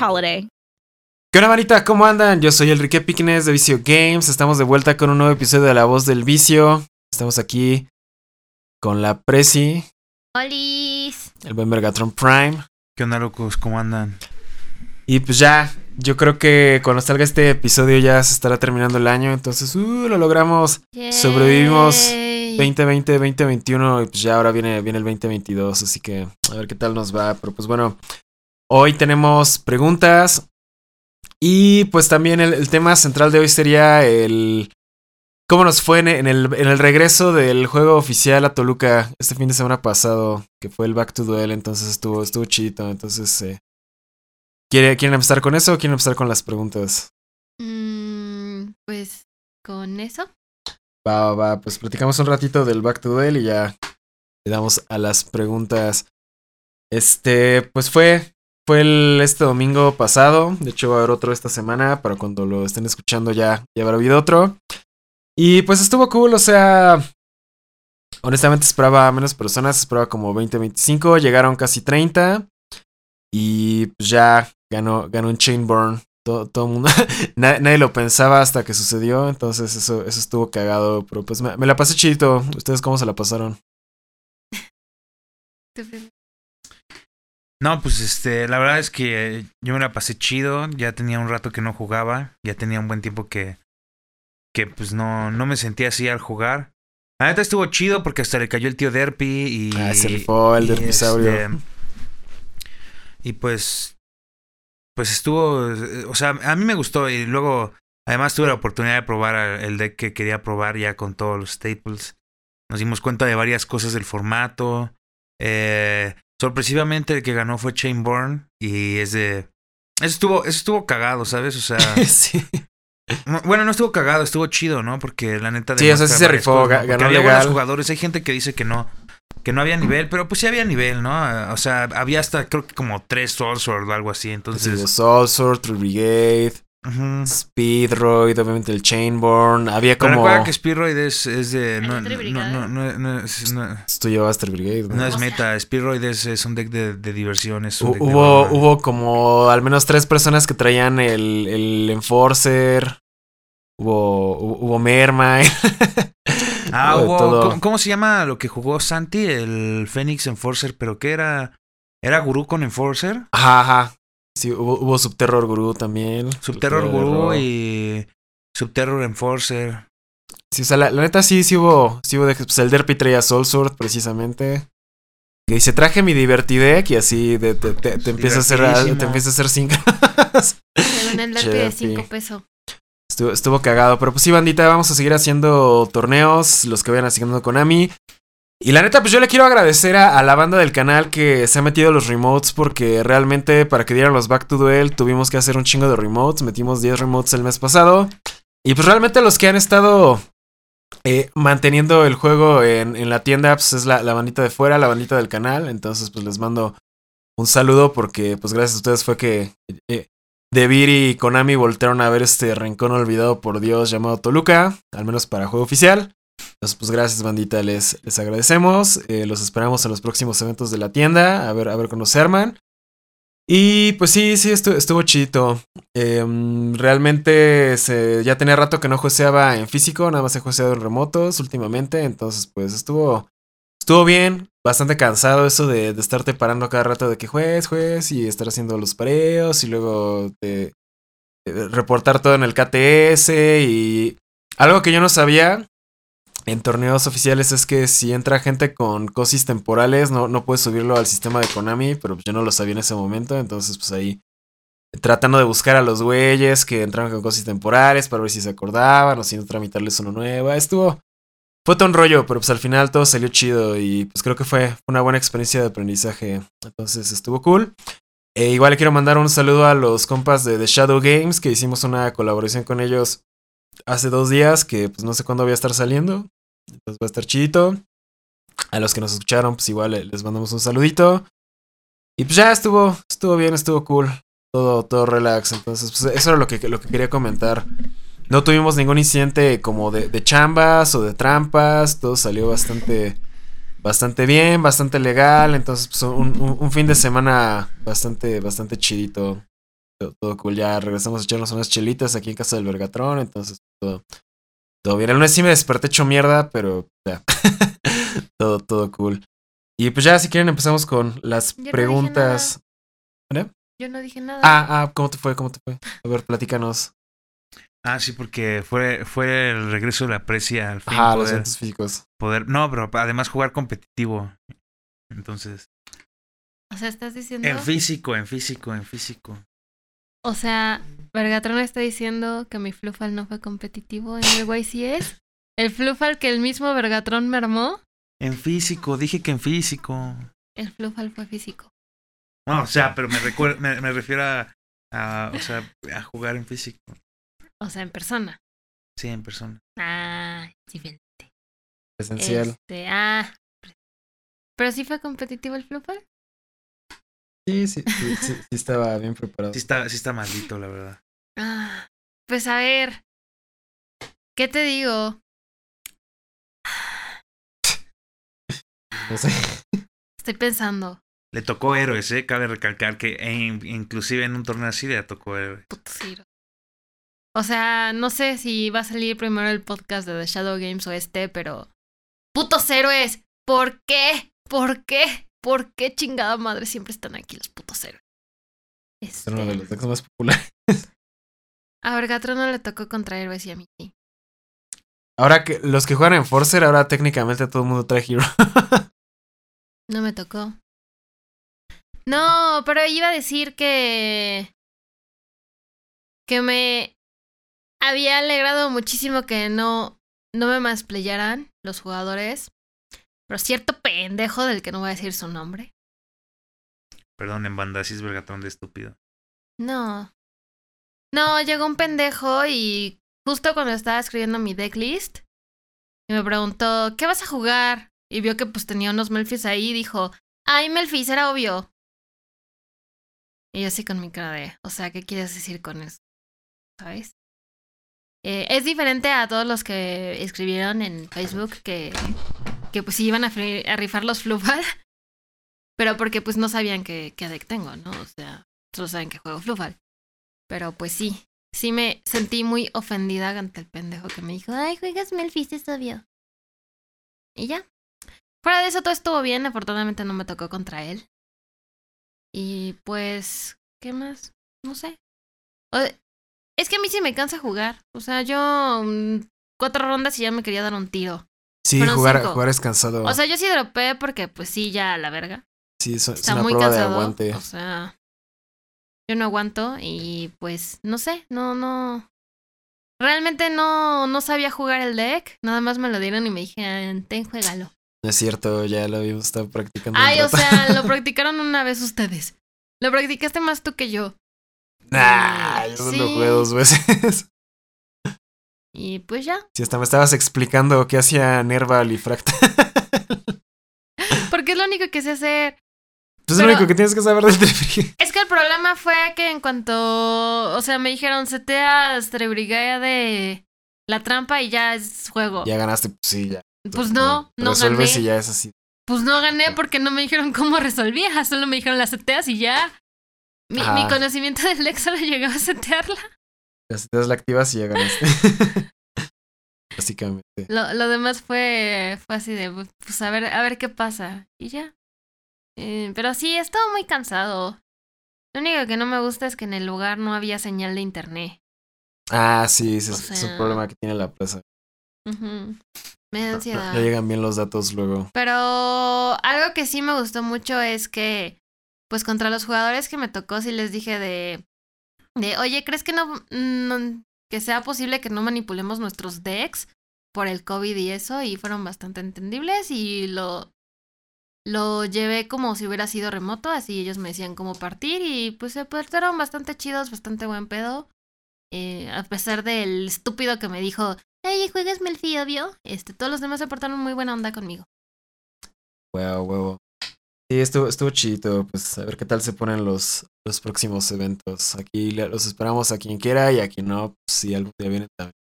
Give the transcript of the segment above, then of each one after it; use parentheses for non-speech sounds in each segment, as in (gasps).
holiday. ¿Qué onda, manita? ¿Cómo andan? Yo soy Enrique Piquines de Vicio Games. Estamos de vuelta con un nuevo episodio de La Voz del Vicio. Estamos aquí con la Prezi, ¡Holis! el buen Megatron Prime. ¿Qué onda, locos? ¿Cómo andan? Y pues ya, yo creo que cuando salga este episodio ya se estará terminando el año. Entonces, uh, lo logramos. Sobrevivimos Yay. 2020, 2021 y pues ya ahora viene, viene el 2022. Así que a ver qué tal nos va. Pero pues bueno, hoy tenemos preguntas. Y pues también el, el tema central de hoy sería el... ¿Cómo nos fue en, en el, en el regreso del juego oficial a Toluca este fin de semana pasado? Que fue el Back to Duel, entonces estuvo, estuvo chido. Entonces, eh, ¿quiere- ¿quieren empezar con eso o quieren empezar con las preguntas? Mm, pues con eso. Va, va, va, pues platicamos un ratito del Back to Duel y ya le damos a las preguntas. Este, pues fue, fue el, este domingo pasado. De hecho, va a haber otro esta semana. Para cuando lo estén escuchando ya, ya habrá habido otro. Y pues estuvo cool, o sea. Honestamente esperaba menos personas, esperaba como 20, 25. Llegaron casi 30. Y pues ya ganó, ganó un Chainborn. Todo, todo mundo. (laughs) Na- nadie lo pensaba hasta que sucedió. Entonces eso, eso estuvo cagado. Pero pues me, me la pasé chidito. ¿Ustedes cómo se la pasaron? (laughs) No, pues este, la verdad es que yo me la pasé chido. Ya tenía un rato que no jugaba. Ya tenía un buen tiempo que. Que pues no, no me sentía así al jugar. La neta estuvo chido porque hasta le cayó el tío Derpy y. Ah, se rifó el Derpisaurio. este, y pues. Pues estuvo. eh, O sea, a mí me gustó. Y luego. Además tuve la oportunidad de probar el deck que quería probar ya con todos los staples. Nos dimos cuenta de varias cosas del formato. Eh, sorpresivamente el que ganó fue Chainborn. Y es de. Eso estuvo, eso estuvo cagado, ¿sabes? O sea. (laughs) sí. no- bueno, no estuvo cagado, estuvo chido, ¿no? Porque la neta. Sí, o sea, sí se rifó, cosas, ganó había legal. buenos jugadores. Hay gente que dice que no. Que no había nivel, pero pues sí había nivel, ¿no? O sea, había hasta creo que como tres Soul Sword o algo así. Sí, Entonces. Soul Sword, True Brigade, Speedroid, obviamente el Chainborn. Había Pero como. recuerda que Speedroid es, es de. No, es, no- Tú llevaste el Brigade. ¿no? no es meta. Speedroid es, es un deck de, de diversión. Es un deck Hubo, hubo como al menos tres personas que traían el, el Enforcer. Hubo, hubo, hubo Mermaid. (laughs) Ah, Hubo de hubo. todo. ¿cómo, cómo se llama lo que jugó Santi? El Phoenix Enforcer. ¿Pero qué era? ¿Era Gurú con Enforcer? Ajá, ajá. Sí, hubo, hubo Subterror Guru también. Subterror Guru Gurú y. Subterror Enforcer. Sí, o sea, la, la neta sí, sí hubo, sí hubo de, pues el Derpy traía Soul Sword precisamente. Que dice, traje mi Divertidec y así de- te, te- te empieza a hacer, te empieza a hacer cinco. El derpy de. 5 pesos. estuvo, estuvo cagado. Pero pues sí, bandita, vamos a seguir haciendo torneos, los que vayan asignando Konami. Y la neta, pues yo le quiero agradecer a, la banda del canal que se ha metido los remotes porque realmente para que dieran los Back to Duel tuvimos que hacer un chingo de remotes. Metimos 10 remotes el mes pasado. Y pues realmente los que han estado eh, manteniendo el juego en, la tienda pues es la, la bandita de fuera, la bandita del canal. Entonces pues les mando un saludo porque pues gracias a ustedes fue que eh, Devir y Konami voltearon a ver este rincón olvidado por Dios llamado Toluca, al menos para juego oficial. Pues gracias, bandita, les, les agradecemos. Eh, los esperamos en los próximos eventos de la tienda, a ver, a ver cuándo se arman. Y pues sí, sí, estuvo, estuvo chidito. Em, realmente se, ya tenía rato que no jueceaba en físico, nada más he jueceado en remotos últimamente. Entonces, pues estuvo, estuvo bien. bastante cansado eso de, de estarte parando cada rato de que juez, juez, y estar haciendo los pareos y luego de, de reportar todo en el KTS y algo que yo no sabía en torneos oficiales es que si entra gente con cosis temporales no, no puedes subirlo al sistema de Konami, pero yo no lo sabía en ese momento, entonces pues ahí tratando de buscar a los güeyes que entraron con cosis temporales para ver si se acordaban o si no tramitarles uno nueva. Estuvo fue todo un rollo, pero pues al final todo salió chido y pues creo que fue una buena experiencia de aprendizaje. Entonces estuvo cool. E igual le quiero mandar un saludo a los compas de The Shadow Games, que hicimos una colaboración con ellos hace dos días, que pues no sé cuándo voy a estar saliendo. Entonces va a estar chidito. A los que nos escucharon, pues igual les mandamos un saludito. Y pues ya estuvo, estuvo bien, estuvo cool. Todo, todo relax. Entonces, pues eso era lo que, lo que quería comentar. No tuvimos ningún incidente como de, de, chambas o de trampas. Todo salió bastante, bastante bien, bastante legal. Entonces, pues, un, un, fin de semana bastante, bastante chidito. Todo, todo, cool. Ya regresamos a echarnos unas chelitas aquí en casa del Vergatrón. Entonces, todo, todo bien. El lunes sí me desperté hecho mierda, pero ya. (laughs) todo, todo cool. Y pues ya, si quieren, empezamos con las Yo no preguntas. dije Yo no dije nada. ah, ah, ¿cómo te fue? ¿Cómo te fue? A ver, platícanos. Ah, sí, porque fue, fue el regreso de la precia al fin. Los poder, eventos físicos. poder. No, pero además jugar competitivo. Entonces. O sea, estás diciendo. En físico, en físico, en físico. O sea, Vergatron está diciendo que mi Flufal no fue competitivo en el YCS. El Flufal que el mismo Vergatron me armó. En físico, dije que en físico. El Flufal fue físico. No, o sea, pero me, recuer- me, me refiero a, a, o sea, a jugar en físico. O sea, en persona. Sí, en persona. Ah, diferente. Presencial. Este, ah. Pero sí fue competitivo el Flufal. Sí, sí, sí, sí, sí estaba bien preparado. Sí está, sí está maldito, la verdad. Ah, pues a ver. ¿Qué te digo? No sé. Estoy pensando. Le tocó héroes, ¿eh? Cabe recalcar que inclusive en un torneo así le tocó héroes. Puto Ciro. O sea, no sé si va a salir primero el podcast de The Shadow Games o este, pero. ¡Putos héroes! ¿Por qué? ¿Por qué? ¿Por qué chingada madre siempre están aquí los putos héroes? Es uno de los decks más populares. (laughs) A Vergatron no le tocó contra héroes y a mí sí. Ahora que los que juegan en Forcer, ahora técnicamente todo el mundo trae Hero. (laughs) No me tocó. No, pero iba a decir que. que me había alegrado muchísimo que no, no me masplayaran los jugadores. Pero cierto pendejo del que no voy a decir su nombre. Perdón, en banda, así es vergatón de estúpido. No. No, llegó un pendejo y justo cuando estaba escribiendo mi decklist, y me preguntó, ¿qué vas a jugar? Y vio que pues tenía unos Melfis ahí y dijo, ay, Melfis, era obvio. Y yo así con mi cara de, o sea, ¿qué quieres decir con eso? ¿Sabes? Eh, es diferente a todos los que escribieron en Facebook que, que pues sí iban a, rifar los Flufal. (laughs) Pero porque pues no sabían qué, qué deck tengo, ¿no? O sea, solo saben que juego Flufal. Pero pues sí, sí me sentí muy ofendida ante el pendejo que me dijo, ay, juegas Melfis, es obvio. Y ya. Fuera de eso todo estuvo bien, afortunadamente no me tocó contra él. Y pues, ¿qué más? No sé. Es que a mí sí me cansa jugar. O sea, yo mm, cuatro rondas y ya me quería dar un tiro. Sí, Fueron jugar, cinco. jugar es cansado. O sea, yo sí dropé porque pues sí, ya a la verga. sí, es, es Está una muy prueba cansado. de aguante. O sea, yo no aguanto y pues no sé, no, no. Realmente no, no sabía jugar el deck. Nada más me lo dieron y me dijeron, ten, juégalo. No es cierto, ya lo habíamos estado practicando. Ay, o sea, lo (laughs) practicaron una vez ustedes. Lo practicaste más tú que yo. Nah, yo solo Sí. jugué dos veces. Y pues ya. Si hasta me estabas explicando qué hacía Nerval y Fractal. (laughs) Porque es lo único que sé hacer. Pues es lo único que tienes que saber del Trifrigate. Es que el problema fue que en cuanto. O sea, me dijeron, setea Strebrigaya de la trampa y ya es juego. Ya ganaste, pues sí, ya. Pues no, no Resuelves gané. y ya es así. Pues no gané porque no me dijeron cómo resolvía, (laughs) solo me dijeron las seteas y ya. Mi, conocimiento del deck solo llegaba a setearla. Ya das la activas y ya ganaste. (laughs) básicamente. Lo, lo demás fue, fue así de, pues a ver, a ver qué pasa. Y ya. Eh, pero sí, estaba muy cansado. Lo único que no me gusta es que en el lugar no había señal de internet. Ah, sí, ese O es, un problema que tiene la plaza. Me da ansiedad. no llegan bien los datos luego. Pero algo que sí me gustó mucho es que, pues contra los jugadores que me tocó, sí les dije de, de oye, ¿crees que no, que sea posible que no manipulemos nuestros decks por el COVID y eso? Y fueron bastante entendibles y lo, lo llevé como si hubiera sido remoto, así ellos me decían cómo partir y pues se portaron bastante chidos, bastante buen pedo. Eh, a pesar del estúpido que me dijo, Ay, juegas Melfi, obvio. Este, todos los demás se portaron muy buena onda conmigo. Huevo, huevo. Sí, estuvo, estuvo chido. Pues a ver qué tal se ponen los, los próximos eventos. Aquí los esperamos a quien quiera y a quien no, pues, si algún día viene también.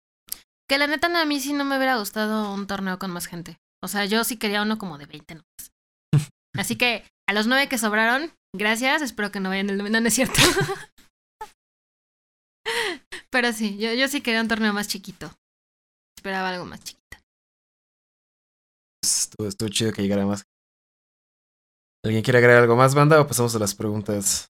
Que la neta a mí sí no me hubiera gustado un torneo con más gente. O sea, yo sí quería uno como de 20 nomás. (laughs) Así que a los nueve que sobraron, gracias. Espero que no vayan el no, no es cierto. (laughs) Pero sí, yo, yo sí quería un torneo más chiquito. Esperaba algo más chiquito. Pues, estuvo, estuvo chido que llegara más. ¿Alguien quiere agregar algo más, banda? O pasamos a las preguntas.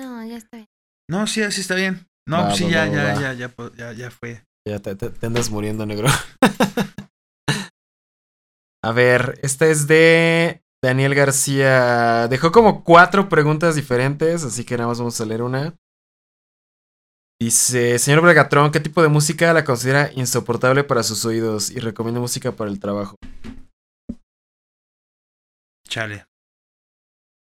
No, ya está bien. No, sí, así está bien. No, Va, pues sí, va, ya, va, ya, va. ya, ya, ya, ya fue. Ya te, te- te andas muriendo, negro. (laughs) A ver, esta es de Daniel García. Dejó como cuatro preguntas diferentes, así que nada más vamos a leer una. Dice, señor Bregatrón, ¿qué tipo de música la considera insoportable para sus oídos y recomienda música para el trabajo? Chale.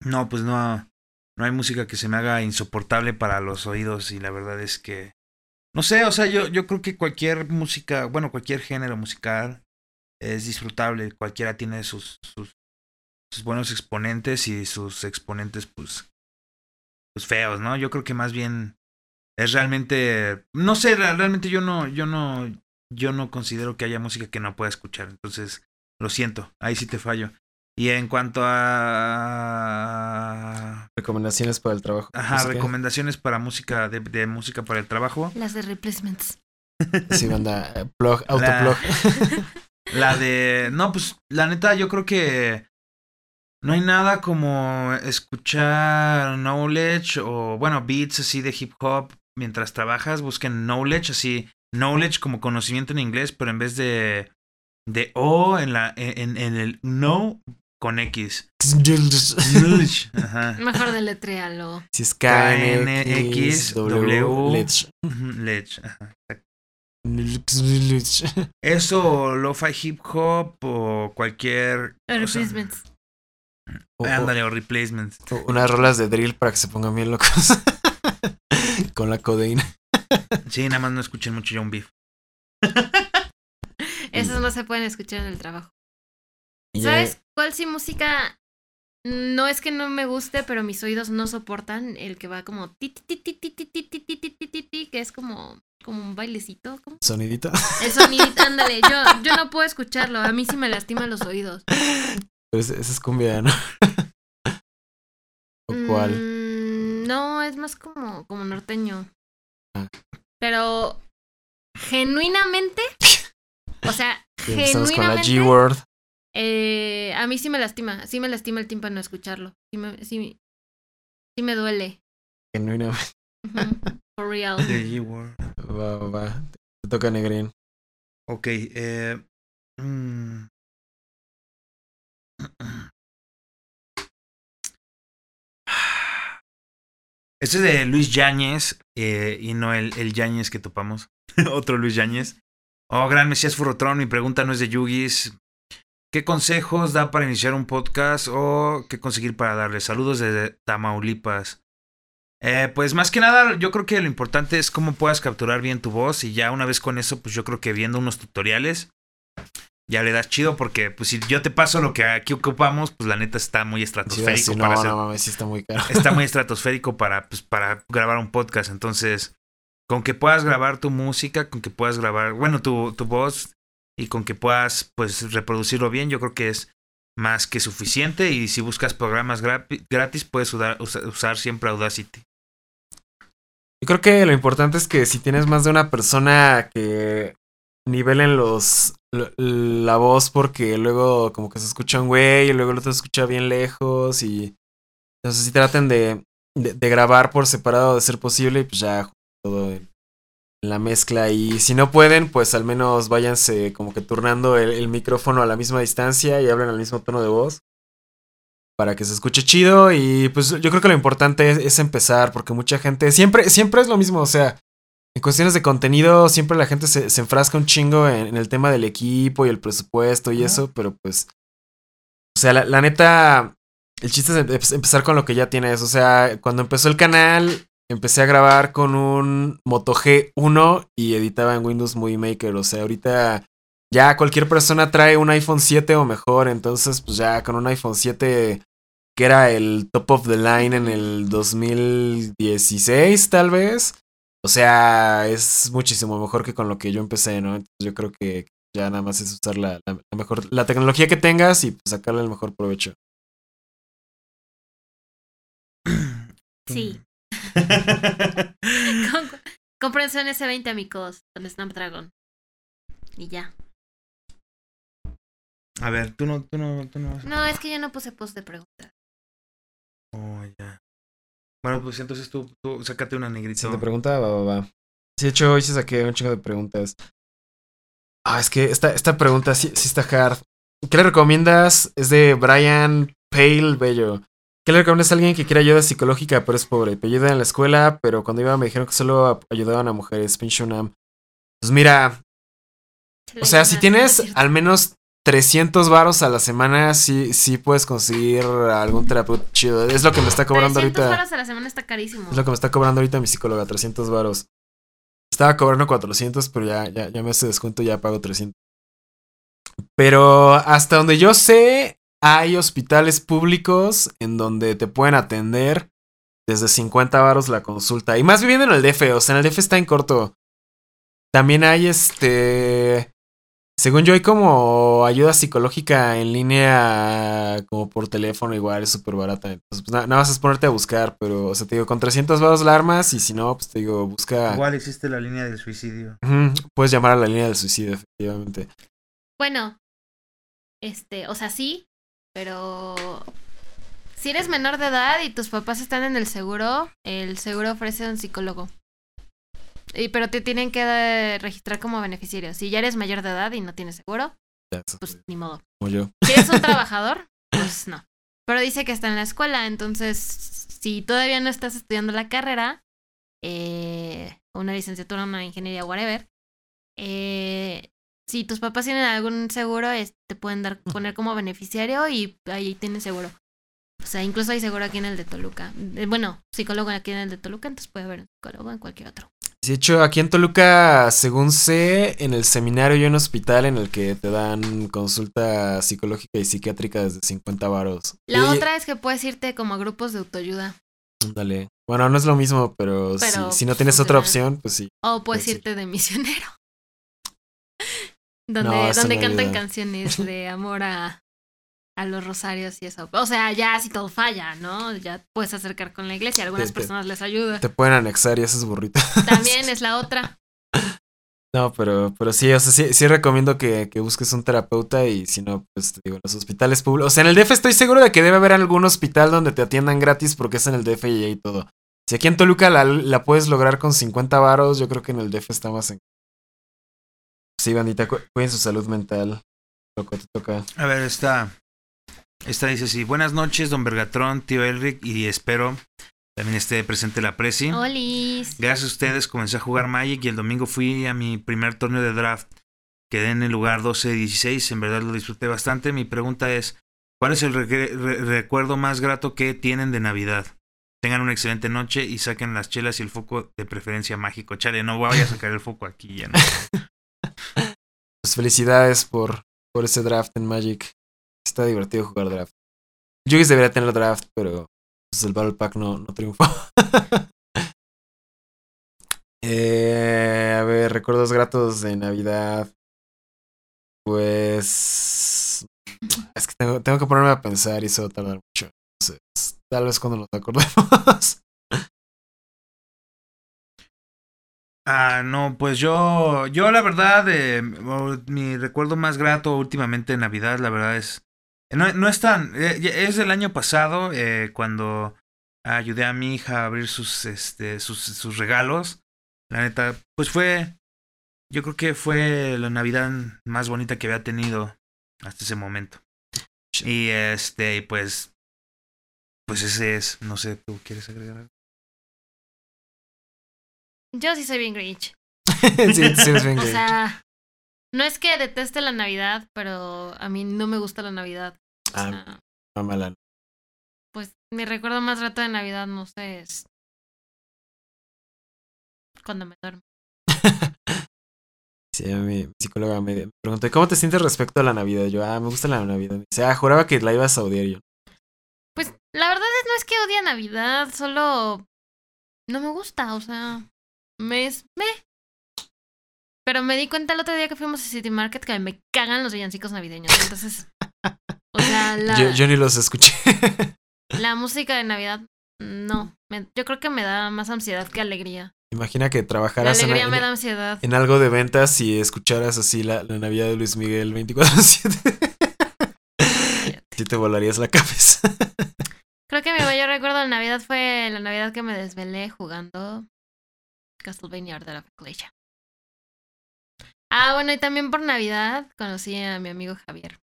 No, pues no, no hay música que se me haga insoportable para los oídos y la verdad es que, no sé, o sea, yo, yo creo que cualquier música, bueno, cualquier género musical es disfrutable, cualquiera tiene sus, sus, sus buenos exponentes y sus exponentes, pues, pues feos, ¿no? Yo creo que más bien es realmente, no sé, re- realmente yo no, yo no, yo no considero que haya música que no pueda escuchar, entonces, lo siento, ahí sí te fallo. Y en cuanto a Recomendaciones para el trabajo. ajá, Música. recomendaciones para música de, de música para el trabajo, Las de replacements. (laughs) Sí, banda, eh, plug, autoplug. (laughs) la de no, pues la neta yo creo que no hay nada como escuchar knowledge o bueno, beats así de hip hop mientras trabajas, busquen knowledge así, knowledge como conocimiento en inglés, pero en vez de de O en la en, en el no con X. (laughs) Ajá. Mejor deletréalo. Si es KNX, KNX, W, Let's- Ujú, Ledge, ajá. Eso, lo-fi hip hop o cualquier. Replacements. O- ándale, o replacement. o unas rolas de drill para que se pongan bien locos. (laughs) Con la codeína. Sí, nada más no escuchen mucho John Beef. Esos no se pueden escuchar en el trabajo. ¿Sabes cuál sí música? No es que no me guste, pero mis oídos no soportan el que va como ti ti ti ti ti ti ti ti ti ti ti ti, que es como como un bailecito, ¿cómo? Sonidito. El sonidito, ándale, yo yo no puedo escucharlo, a mí sí me lastima los oídos. Ese es cumbia, ¿no? ¿O cuál? Mm, no, es más como como norteño. Ah. Pero genuinamente, o sea, empezamos con la genuinamente G-Word. Eh, a mí sí me lastima, sí me lastima el tímpano escucharlo. Sí me, sí, sí me duele. Genuinamente. Ujú, For real. The G-Word. Va, va, va. Te toca Negrín. Ok, eh. mm. (sighs) Este es de Luis Yáñez eh, y no el, el Yáñez que topamos. (laughs) Otro Luis Yáñez. Oh, gran Mesías Furrotrón, mi pregunta no es de Yugis. ¿Qué consejos da para iniciar un podcast o qué conseguir para darle? Saludos desde Tamaulipas. Eh, pues más que nada, yo creo que lo importante es cómo puedas capturar bien tu voz y ya una vez con eso, pues yo creo que viendo unos tutoriales ya le das chido porque pues si yo te paso lo que aquí ocupamos, pues la neta está muy Sí, estratosférico sí, para no, hacer no mames, sí está muy caro. está muy (laughs) estratosférico para, pues, para grabar un podcast. Entonces, con que puedas grabar tu música, con que puedas grabar, bueno, tu, tu voz y con que puedas, pues, reproducirlo bien, yo creo que es más que suficiente. Y si buscas programas gratis, puedes usar, usa- usar siempre Audacity. Yo creo que lo importante es que si tienes más de una persona que nivelen los lo- la voz porque luego como que se escucha un güey y luego el otro se escucha bien lejos y entonces sí traten de, de, grabar por separado de ser posible y pues ya todo en la mezcla y si no pueden pues al menos váyanse como que turnando el, el micrófono a la misma distancia y hablen al mismo tono de voz para que se escuche chido y pues yo creo que lo importante es, es empezar porque mucha gente siempre siempre es lo mismo o sea en cuestiones de contenido, siempre la gente se, se enfrasca un chingo en, en el tema del equipo y el presupuesto y eso, pero pues. O sea, la, la neta. El chiste es em- empezar con lo que ya tienes. O sea, cuando empezó el canal, empecé a grabar con un Moto G1 y editaba en Windows Movie Maker. O sea, ahorita ya cualquier persona trae un iPhone 7 o mejor. Entonces, pues ya con un iPhone 7 que era el top of the line en el 2016, tal vez. O sea, es muchísimo mejor que con lo que yo empecé, ¿no? Entonces yo creo que ya nada más es usar la, mejor, la tecnología que tengas y pues, sacarle el mejor provecho. Sí. Cómprense un S20 amigos con Snapdragon. Y ya. A ver, tú no, tú no, tú no. No, es que yo no puse post de preguntas. Oh, ya. Bueno, pues entonces tú, tú sácate una negrita. Si te pregunta, va, va, va. Sí, de hecho, hoy se saqué un chingo de preguntas. Ah, es que esta, esta pregunta sí, sí está hard. ¿Qué le recomiendas? Es de Brian Pale Bello. ¿Qué le recomiendas a alguien que quiere ayuda psicológica pero es pobre? Te ayuda en la escuela, pero cuando iba me dijeron que solo ayudaban a mujeres. Pinche UNAM. Pues mira, o sea, si tienes al menos 300 varos a la semana, sí, sí puedes conseguir algún terapeuta chido. Es lo que me está cobrando 300 ahorita. varos a la semana está carísimo. Es lo que me está cobrando ahorita mi psicóloga, 300 varos. Estaba cobrando 400, pero ya, ya, ya me hace descuento, ya pago 300. Pero hasta donde yo sé, hay hospitales públicos en donde te pueden atender desde 50 varos la consulta. Y más viviendo en el DF, o sea, en el DF está en corto. También hay este... Según yo hay como ayuda psicológica en línea como por teléfono igual, es súper barata. Entonces, pues, na- nada más es ponerte a buscar, pero, o sea, te digo, con 300 varos la armas y si no, pues te digo, busca... Igual existe la línea del suicidio. Puedes llamar a la línea del suicidio, efectivamente. Bueno, este, o sea, sí, pero si eres menor de edad y tus papás están en el seguro, el seguro ofrece un psicólogo. Y, pero te tienen que registrar como beneficiario. Si ya eres mayor de edad y no tienes seguro, pues ni modo. como yo. Si eres un (laughs) trabajador, pues no. Pero dice que está en la escuela, entonces si todavía no estás estudiando la carrera, eh, una licenciatura, una ingeniería, whatever, eh, si tus papás tienen algún seguro, es- te pueden dar poner como beneficiario y ahí tienes seguro. O sea, incluso hay seguro aquí en el de Toluca. Eh, Bueno, psicólogo aquí en el de Toluca, entonces puede haber un psicólogo en cualquier otro. De hecho, aquí en Toluca, según sé, en el seminario hay un hospital en el que te dan consulta psicológica y psiquiátrica desde 50 varos. La Y- otra es que puedes irte como a grupos de autoayuda. Ándale. Bueno, no es lo mismo, pero, Pero, si, si no tienes otra opción, pues sí. O puedes irte de misionero. Donde No, donde cantan canciones (laughs) de amor a, a los rosarios y eso. O sea, ya si todo falla, ¿no? Ya puedes acercar con la iglesia. Algunas Te- personas les ayuda. Te pueden anexar y haces burrito. (laughs) También es la otra. No, pero, pero sí, o sea, sí, sí recomiendo que, que busques un terapeuta y si no, pues te digo, los hospitales públicos. O sea, en el DF estoy seguro de que debe haber algún hospital donde te atiendan gratis porque es en el DF y ahí todo. Si aquí en Toluca la, la puedes lograr con 50 varos, yo creo que en el DF está más en... Sí, bandita, cu- cuiden su salud mental. Loco, te toca. A ver, esta. Esta dice así: Buenas noches, don Bergatrón, tío Elric, y espero también esté presente la Presi. Olis. Gracias a ustedes comencé a jugar Magic y el domingo fui a mi primer torneo de draft. Quedé en el lugar 12-16, en verdad lo disfruté bastante. Mi pregunta es, ¿cuál es el re- recuerdo más grato que tienen de Navidad? Tengan una excelente noche y saquen las chelas y el foco de preferencia mágico. Chale, no voy a sacar el foco aquí ya. No. (laughs) Pues felicidades por, por ese draft en Magic. Está divertido jugar draft. Yugis debería tener draft, pero pues, el Battle Pack no, no triunfó. (laughs) Eh, a ver, recuerdos gratos de Navidad. Pues. Es que tengo, tengo que ponerme a pensar y eso va a tardar mucho. Entonces, tal vez cuando nos acordemos. (laughs) Ah, no, pues yo, yo la verdad, eh, mi recuerdo más grato últimamente de Navidad, la verdad es, no, no es tan, eh, es del año pasado eh, cuando ayudé a mi hija a abrir sus, este, sus, sus regalos. La neta, pues fue, yo creo que fue la Navidad más bonita que había tenido hasta ese momento. Y este, pues, pues ese es, no sé, ¿tú quieres agregar algo? Yo sí soy bien Grinch. (laughs) sí, sí, es bien (laughs) O gay. sea, no es que deteste la Navidad, pero a mí no me gusta la Navidad. O Ah. sea, Mamala. pues mi recuerdo más rato de Navidad, no sé, es cuando me duermo. (laughs) Sí, a mi psicóloga me preguntó, ¿cómo te sientes respecto a la Navidad? Yo, ah, me gusta la Navidad. Me dice, ah, juraba que la ibas a odiar yo. Pues la verdad es no es que odie Navidad, solo no me gusta, o sea, me es me. Pero me di cuenta el otro día que fuimos a City Market que me cagan los villancicos navideños. Entonces, o sea, (laughs) la, Yo, yo ni los escuché. (laughs) la música de Navidad, no. me- yo creo que me da más ansiedad que alegría. Imagina que La trabajaras en, alegría me en- da ansiedad. en algo de ventas y escucharas así la, la Navidad de Luis Miguel 24-7. (laughs) Sí te volarías la cabeza. Creo que mi mayor recuerdo de Navidad fue la Navidad que me desvelé jugando Castlevania Order of Ecclesia. Ah, bueno, y también por Navidad conocí a mi amigo Javier.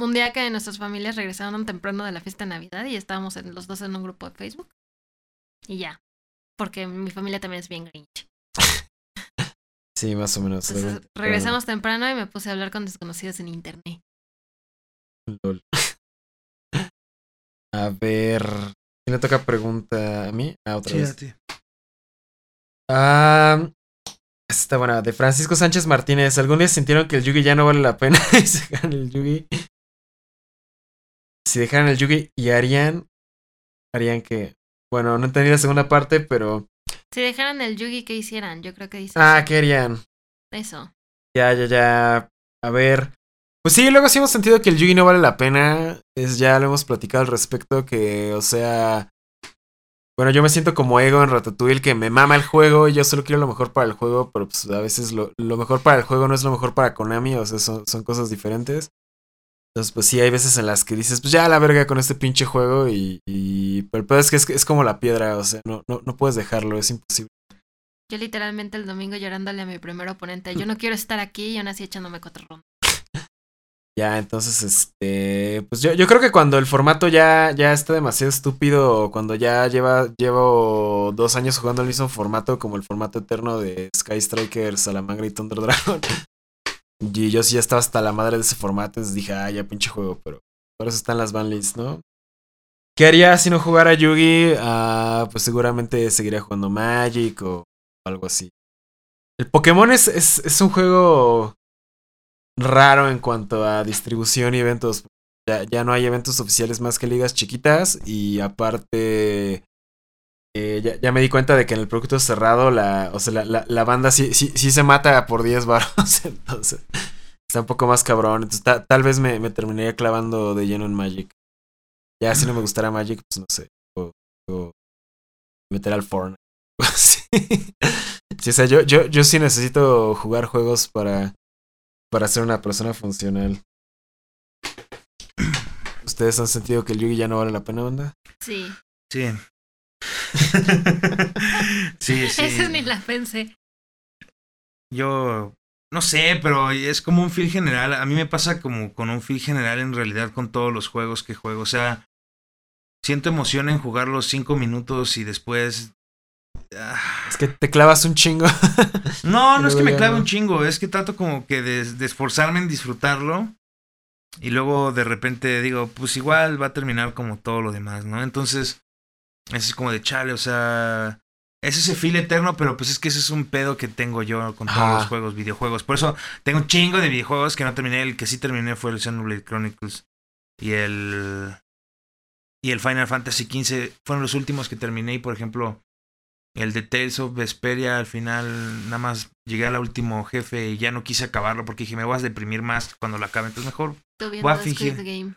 Un día que nuestras familias regresaron temprano de la fiesta de Navidad y estábamos en- los dos en un grupo de Facebook. Y ya. Porque mi familia también es bien grinch. Sí, más o menos. Entonces regresamos temprano y me puse a hablar con desconocidos en internet. Lol. A ver. ¿Quién le toca pregunta a mí? Ah, otra vez. Ah, esta está buena. De Francisco Sánchez Martínez. ¿Algún día sintieron que el Yugi ya no vale la pena? (laughs) y se dejaron el Yugi. Si dejaran el Yugi y harían. Harían que. Bueno, no entendí la segunda parte, pero. Si dejaran el Yugi, ¿qué hicieran? Yo creo que dice Ah, ¿qué harían? eso. Ya, ya, ya. A ver. Pues sí, luego sí hemos sentido que el Yugi no vale la pena. Es ya lo hemos platicado al respecto. Que, o sea. Bueno, yo me siento como ego en Ratatouille que me mama el juego y yo solo quiero lo mejor para el juego, pero pues a veces lo, lo mejor para el juego no es lo mejor para Konami, o sea, son, son cosas diferentes. Entonces, pues sí, hay veces en las que dices, pues ya la verga con este pinche juego y... y pero el peor es que es, es como la piedra, o sea, no, no, no puedes dejarlo, es imposible. Yo literalmente el domingo llorándole a mi primer oponente. Yo no quiero estar aquí y aún así echándome cuatro rondas. Ya, entonces, este, pues yo, yo creo que cuando el formato ya, ya está demasiado estúpido, cuando ya lleva, llevo dos años jugando el mismo formato, como el formato eterno de Sky Striker, Salamangre y Thunder Dragon. (laughs) Y yo sí ya estaba hasta la madre de ese formato, entonces dije, ah, ya pinche juego, pero por eso están las banlists, ¿no? ¿Qué haría si no jugara Yugi? Ah, pues seguramente seguiría jugando Magic o algo así. El Pokémon es, es, es un juego raro en cuanto a distribución y eventos. Ya, ya no hay eventos oficiales más que ligas chiquitas y aparte eh, ya, ya me di cuenta de que en el producto cerrado la, o sea, la, la, banda sí, sí, sí se mata por 10 baros, (laughs) entonces está un poco más cabrón. Entonces ta- tal vez me, me terminaría clavando de lleno en Magic. Ya si no me gustara Magic, pues no sé. O, meter al Fortnite. (laughs) O sea, yo, yo, yo sí necesito jugar juegos para, para ser una persona funcional. ¿Ustedes han sentido que el Yugi ya no vale la pena, banda? Sí. Sí. (laughs) sí, sí. Esa ni la pensé. Yo no sé, pero es como un feel general. A mí me pasa como con un feel general en realidad con todos los juegos que juego. O sea, siento emoción en jugar los cinco minutos y después. Es que te clavas un chingo. (laughs) No, no es que me clave un chingo, es que trato como que de, de esforzarme en disfrutarlo. Y luego de repente digo, pues igual va a terminar como todo lo demás, ¿no? Entonces, eso es como de chale, o sea, es ese feel eterno, pero pues es que ese es un pedo que tengo yo con todos los juegos, videojuegos. Por eso tengo un chingo de videojuegos que no terminé. El que sí terminé fue el Xenoblade Chronicles y el. Y el Final Fantasy XV fueron los últimos que terminé. Y por ejemplo, el de Tales of Vesperia, al final nada más llegué al último jefe y ya no quise acabarlo porque dije, me voy a deprimir más cuando lo acabe. Entonces mejor Voy a fingir. Game.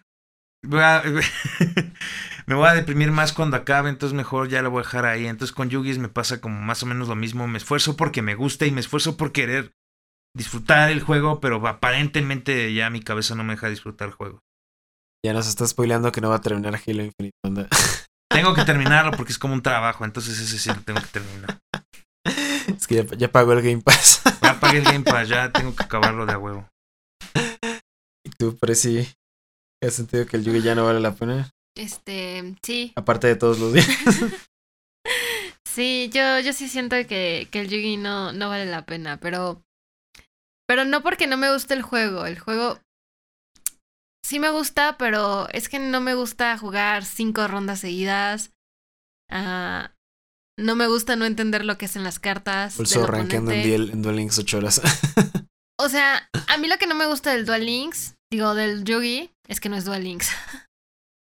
Voy a- (laughs) me voy a deprimir más cuando acabe, entonces mejor ya lo voy a dejar ahí. Entonces con Yugis me pasa como más o menos lo mismo. Me esfuerzo porque me gusta y me esfuerzo por querer disfrutar el juego, pero aparentemente ya mi cabeza no me deja disfrutar el juego. Ya nos está spoileando que no va a terminar Halo Infinite. ¿onda? (laughs) Tengo que terminarlo porque es como un trabajo, entonces ese sí lo tengo que terminar. Es que ya, ya pagó el Game Pass. Ya pagué el Game Pass, ya tengo que acabarlo de a huevo. ¿Y tú, Prezi? ¿Has sentido que el Yugi ya no vale la pena? Este, sí. Aparte de todos los días. (laughs) Sí, yo, yo sí siento que, que el Yugi no, no vale la pena, pero. Pero no porque no me guste el juego. El juego sí me gusta, pero es que no me gusta jugar cinco rondas seguidas. Ah, no me gusta no entender lo que es en las cartas. Rankeando en. Duel, en Duel Links 8 horas. (laughs) O sea, a mí lo que no me gusta del Dual Links, digo, del Yugi, es que no es Dual Links.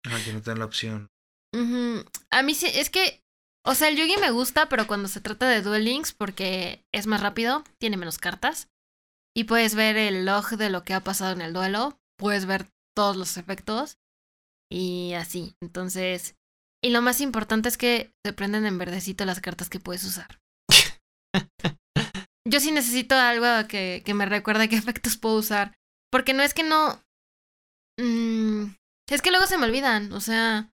Ah, que no te dan la opción. A mí sí, es que, o sea, el Yugi me gusta, pero cuando se trata de Duel Links, porque es más rápido, tiene menos cartas, y puedes ver el log de lo que ha pasado en el duelo, puedes ver todos los efectos, y así. Entonces, y lo más importante es que se prenden en verdecito las cartas que puedes usar. (laughs) Yo sí necesito algo que, que me recuerde qué efectos puedo usar, porque no es que no... Mm, es que luego se me olvidan, o sea,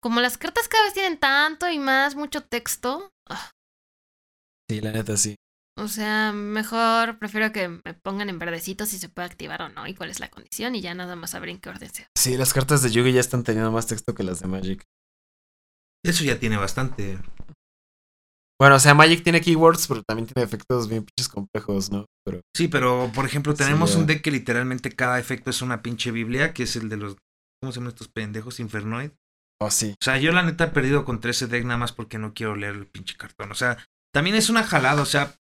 como las cartas cada vez tienen tanto y más, mucho texto, ah, sí, la neta sí. O sea, mejor prefiero que me pongan en verdecito si se puede activar o no y cuál es la condición y ya nada más saber en qué orden sea. Sí, las cartas de Yugi ya están teniendo más texto que las de Magic. Eso ya tiene bastante. Bueno, o sea, Magic tiene keywords, pero también tiene efectos bien pinches complejos, ¿no? Pero Sí, pero por ejemplo, tenemos un deck que literalmente cada efecto es una pinche Biblia, que es el de los. ¿Cómo se llaman estos pendejos? Infernoid. oh, sí. O sea, yo la neta he perdido contra ese deck nada más porque no quiero leer el pinche cartón. O sea, también es una jalada. O sea,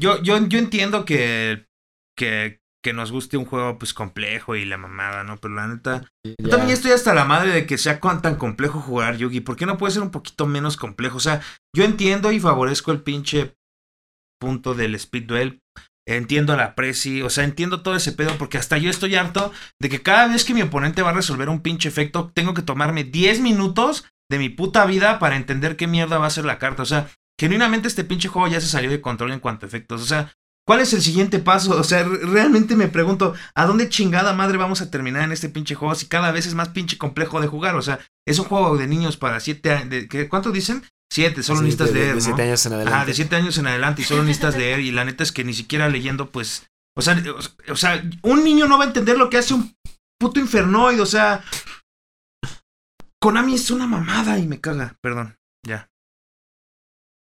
yo, yo, yo entiendo que, que, que nos guste un juego pues complejo y la mamada, ¿no? Pero la neta, yo también estoy hasta la madre de que sea tan complejo jugar Yugi. ¿Por qué no puede ser un poquito menos complejo? O sea, yo entiendo y favorezco el pinche punto del speed duel. Entiendo la presi, o sea, entiendo todo ese pedo porque hasta yo estoy harto de que cada vez que mi oponente va a resolver un pinche efecto, tengo que tomarme 10 minutos de mi puta vida para entender qué mierda va a ser la carta. O sea, genuinamente este pinche juego ya se salió de control en cuanto a efectos. O sea, ¿cuál es el siguiente paso? O sea, re- realmente me pregunto, ¿a dónde chingada madre vamos a terminar en este pinche juego si cada vez es más pinche complejo de jugar? O sea, es un juego de niños para 7 años. ¿Cuánto dicen? 7, solo Sí, necesitas de, leer, de ¿no? siete años en adelante. Ah, de 7 años en adelante y solo necesitas leer y la neta es que ni siquiera leyendo pues... O sea, o, o sea, un niño no va a entender lo que hace un puto infernoid, o sea... Konami es una mamada y me caga, perdón, ya.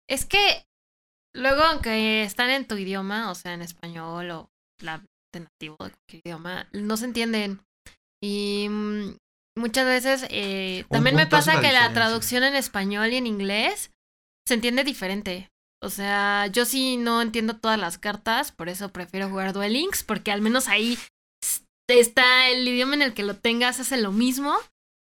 Es que luego, aunque están en tu idioma, o sea, en español o la de nativo de cualquier idioma, no se entienden. Y mm, muchas veces eh, también me pasa la que la traducción en español y en inglés se entiende diferente. O sea, yo sí no entiendo todas las cartas, por eso prefiero jugar Duel Links, porque al menos ahí está el idioma en el que lo tengas, hace lo mismo.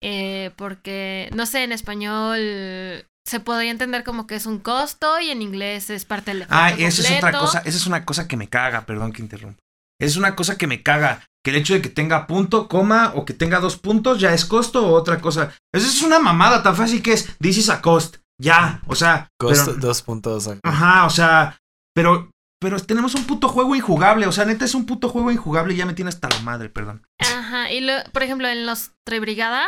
eh, porque, no sé, en español se podría entender como que es un costo y en inglés es parte del Ah, esa es otra cosa, esa es una cosa que me caga, perdón que interrumpa. Es una cosa que me caga, que el hecho de que tenga punto, coma o que tenga dos puntos ya es costo o otra cosa. Eso es una mamada tan fácil que es this is a cost. Ya, o sea, Cost pero- dos puntos. ajá. Ajá, o sea, pero pero tenemos un puto juego injugable, o sea, neta es un puto juego injugable y ya me tiene hasta la madre, perdón. Ajá, y lo, por ejemplo, en los Tribrigada,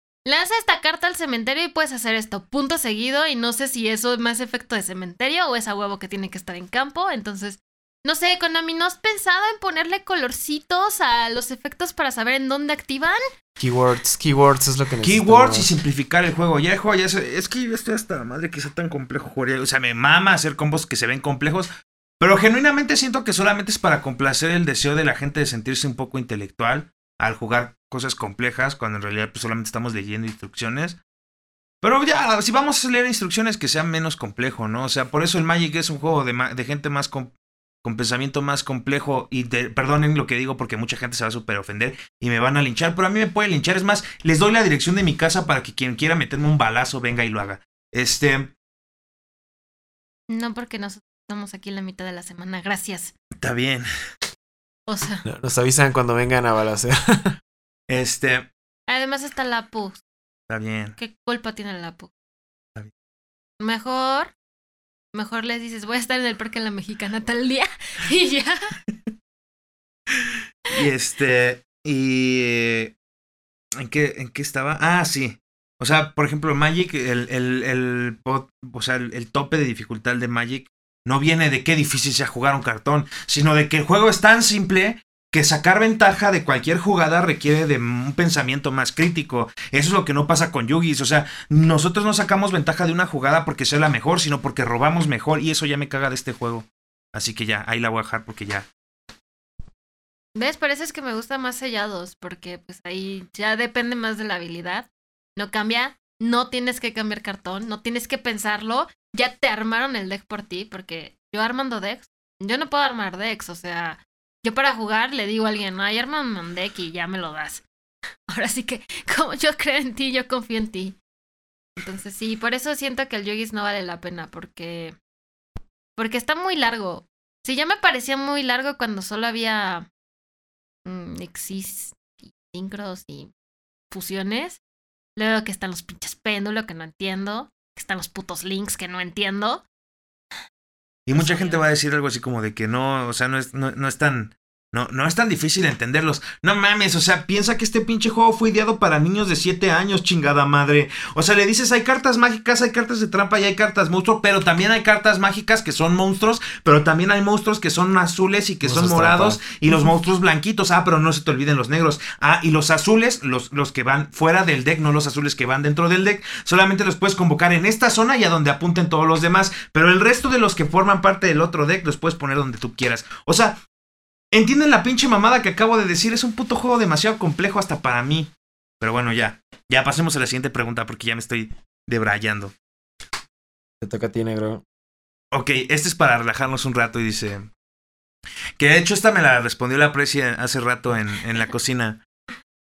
lanza esta carta al cementerio y puedes hacer esto, punto seguido, y no sé si eso es más efecto de cementerio o es a huevo que tiene que estar en campo, entonces... No sé, Konami, ¿no has pensado en ponerle colorcitos a los efectos para saber en dónde activan? Keywords, keywords es lo que necesitamos. Keywords y simplificar el juego. Ya el juego ya se- es que yo estoy hasta madre que sea tan complejo jugar. O sea, me mama hacer combos que se ven complejos. Pero genuinamente siento que solamente es para complacer el deseo de la gente de sentirse un poco intelectual al jugar cosas complejas, cuando en realidad pues, solamente estamos leyendo instrucciones. Pero ya, si vamos a leer instrucciones que sean menos complejo, ¿no? O sea, por eso el Magic es un juego de, gente más com- con pensamiento más complejo y de- perdonen lo que digo porque mucha gente se va a super ofender y me van a linchar, pero a mí me pueden linchar, es más, les doy la dirección de mi casa para que quien quiera meterme un balazo venga y lo haga. Este, No, porque nosotros estamos aquí en la mitad de la semana, gracias. está bien. O sea, No, Nos avisan cuando vengan a balacear. (laughs) Este, además está la PU. está bien. ¿Qué culpa tiene la PU? Está bien. Mejor, mejor les dices, voy a estar en el parque en la mexicana tal día (laughs) y ya. Y este, y ¿en qué, en qué estaba? Ah, sí. O sea, por ejemplo, Magic, el, el, el, o sea, el, el tope de dificultad de Magic no viene de qué difícil sea jugar un cartón, sino de que el juego es tan simple que sacar ventaja de cualquier jugada requiere de un pensamiento más crítico. Eso es lo que no pasa con Yugis. O sea, nosotros no sacamos ventaja de una jugada porque sea la mejor, sino porque robamos mejor. Y eso ya me caga de este juego. Así que ya, ahí la voy a dejar porque ya. ¿Ves? Por eso es que me gusta más sellados, porque pues ahí ya depende más de la habilidad. No cambia, no tienes que cambiar cartón, no tienes que pensarlo. Ya te armaron el deck por ti, porque yo armando decks, yo no puedo armar decks, o sea, yo para jugar le digo a alguien, ay, armame un deck y ya me lo das. (laughs) Ahora sí que, como yo creo en ti, yo confío en ti. Entonces sí, por eso siento que el Yogis no vale la pena, porque. Porque está muy largo. Si ya me parecía muy largo cuando solo había mm, Exis y sincros y fusiones. Luego que están los pinches péndulos que no entiendo. Que están los putos links que no entiendo. Y mucha gente va a decir algo así como de que no, o sea, no es, no, no es tan. No, no es tan difícil entenderlos. No mames, o sea, piensa que este pinche juego fue ideado para niños de 7 años, chingada madre. O sea, le dices, hay cartas mágicas, hay cartas de trampa y hay cartas monstruos, pero también hay cartas mágicas que son monstruos, pero también hay monstruos que son azules y que son morados trampa. y los monstruos blanquitos. Ah, pero no se te olviden los negros. Ah, y los azules, los, los que van fuera del deck, no los azules que van dentro del deck, solamente los puedes convocar en esta zona y a donde apunten todos los demás. Pero el resto de los que forman parte del otro deck los puedes poner donde tú quieras. O sea, ¿entienden la pinche mamada que acabo de decir? Es un puto juego demasiado complejo hasta para mí. Pero bueno, ya. Ya pasemos a la siguiente pregunta porque ya me estoy debrayando. Te toca a ti, negro. Ok, este es para relajarnos un rato y dice. Que de hecho esta me la respondió la precia hace rato en, en la cocina.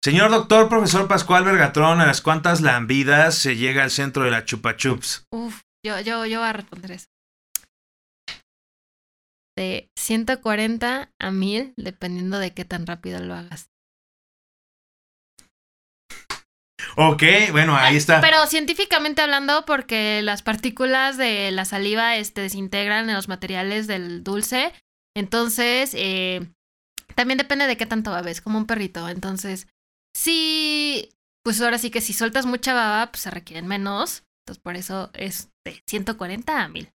Señor doctor, profesor Pascual Vergatrón, ¿a las cuantas lambidas se llega al centro de la chupa chups? Uf, yo, yo, yo voy a responder eso. De 140 a 1000, dependiendo de qué tan rápido lo hagas. Ok, bueno, ahí está. Pero científicamente hablando, porque las partículas de la saliva este, desintegran en los materiales del dulce. Entonces, eh, también depende de qué tanto babes, como un perrito. Entonces, sí, pues ahora sí que si sueltas mucha baba, pues se requieren menos. Entonces, por eso es de 140 a 1000.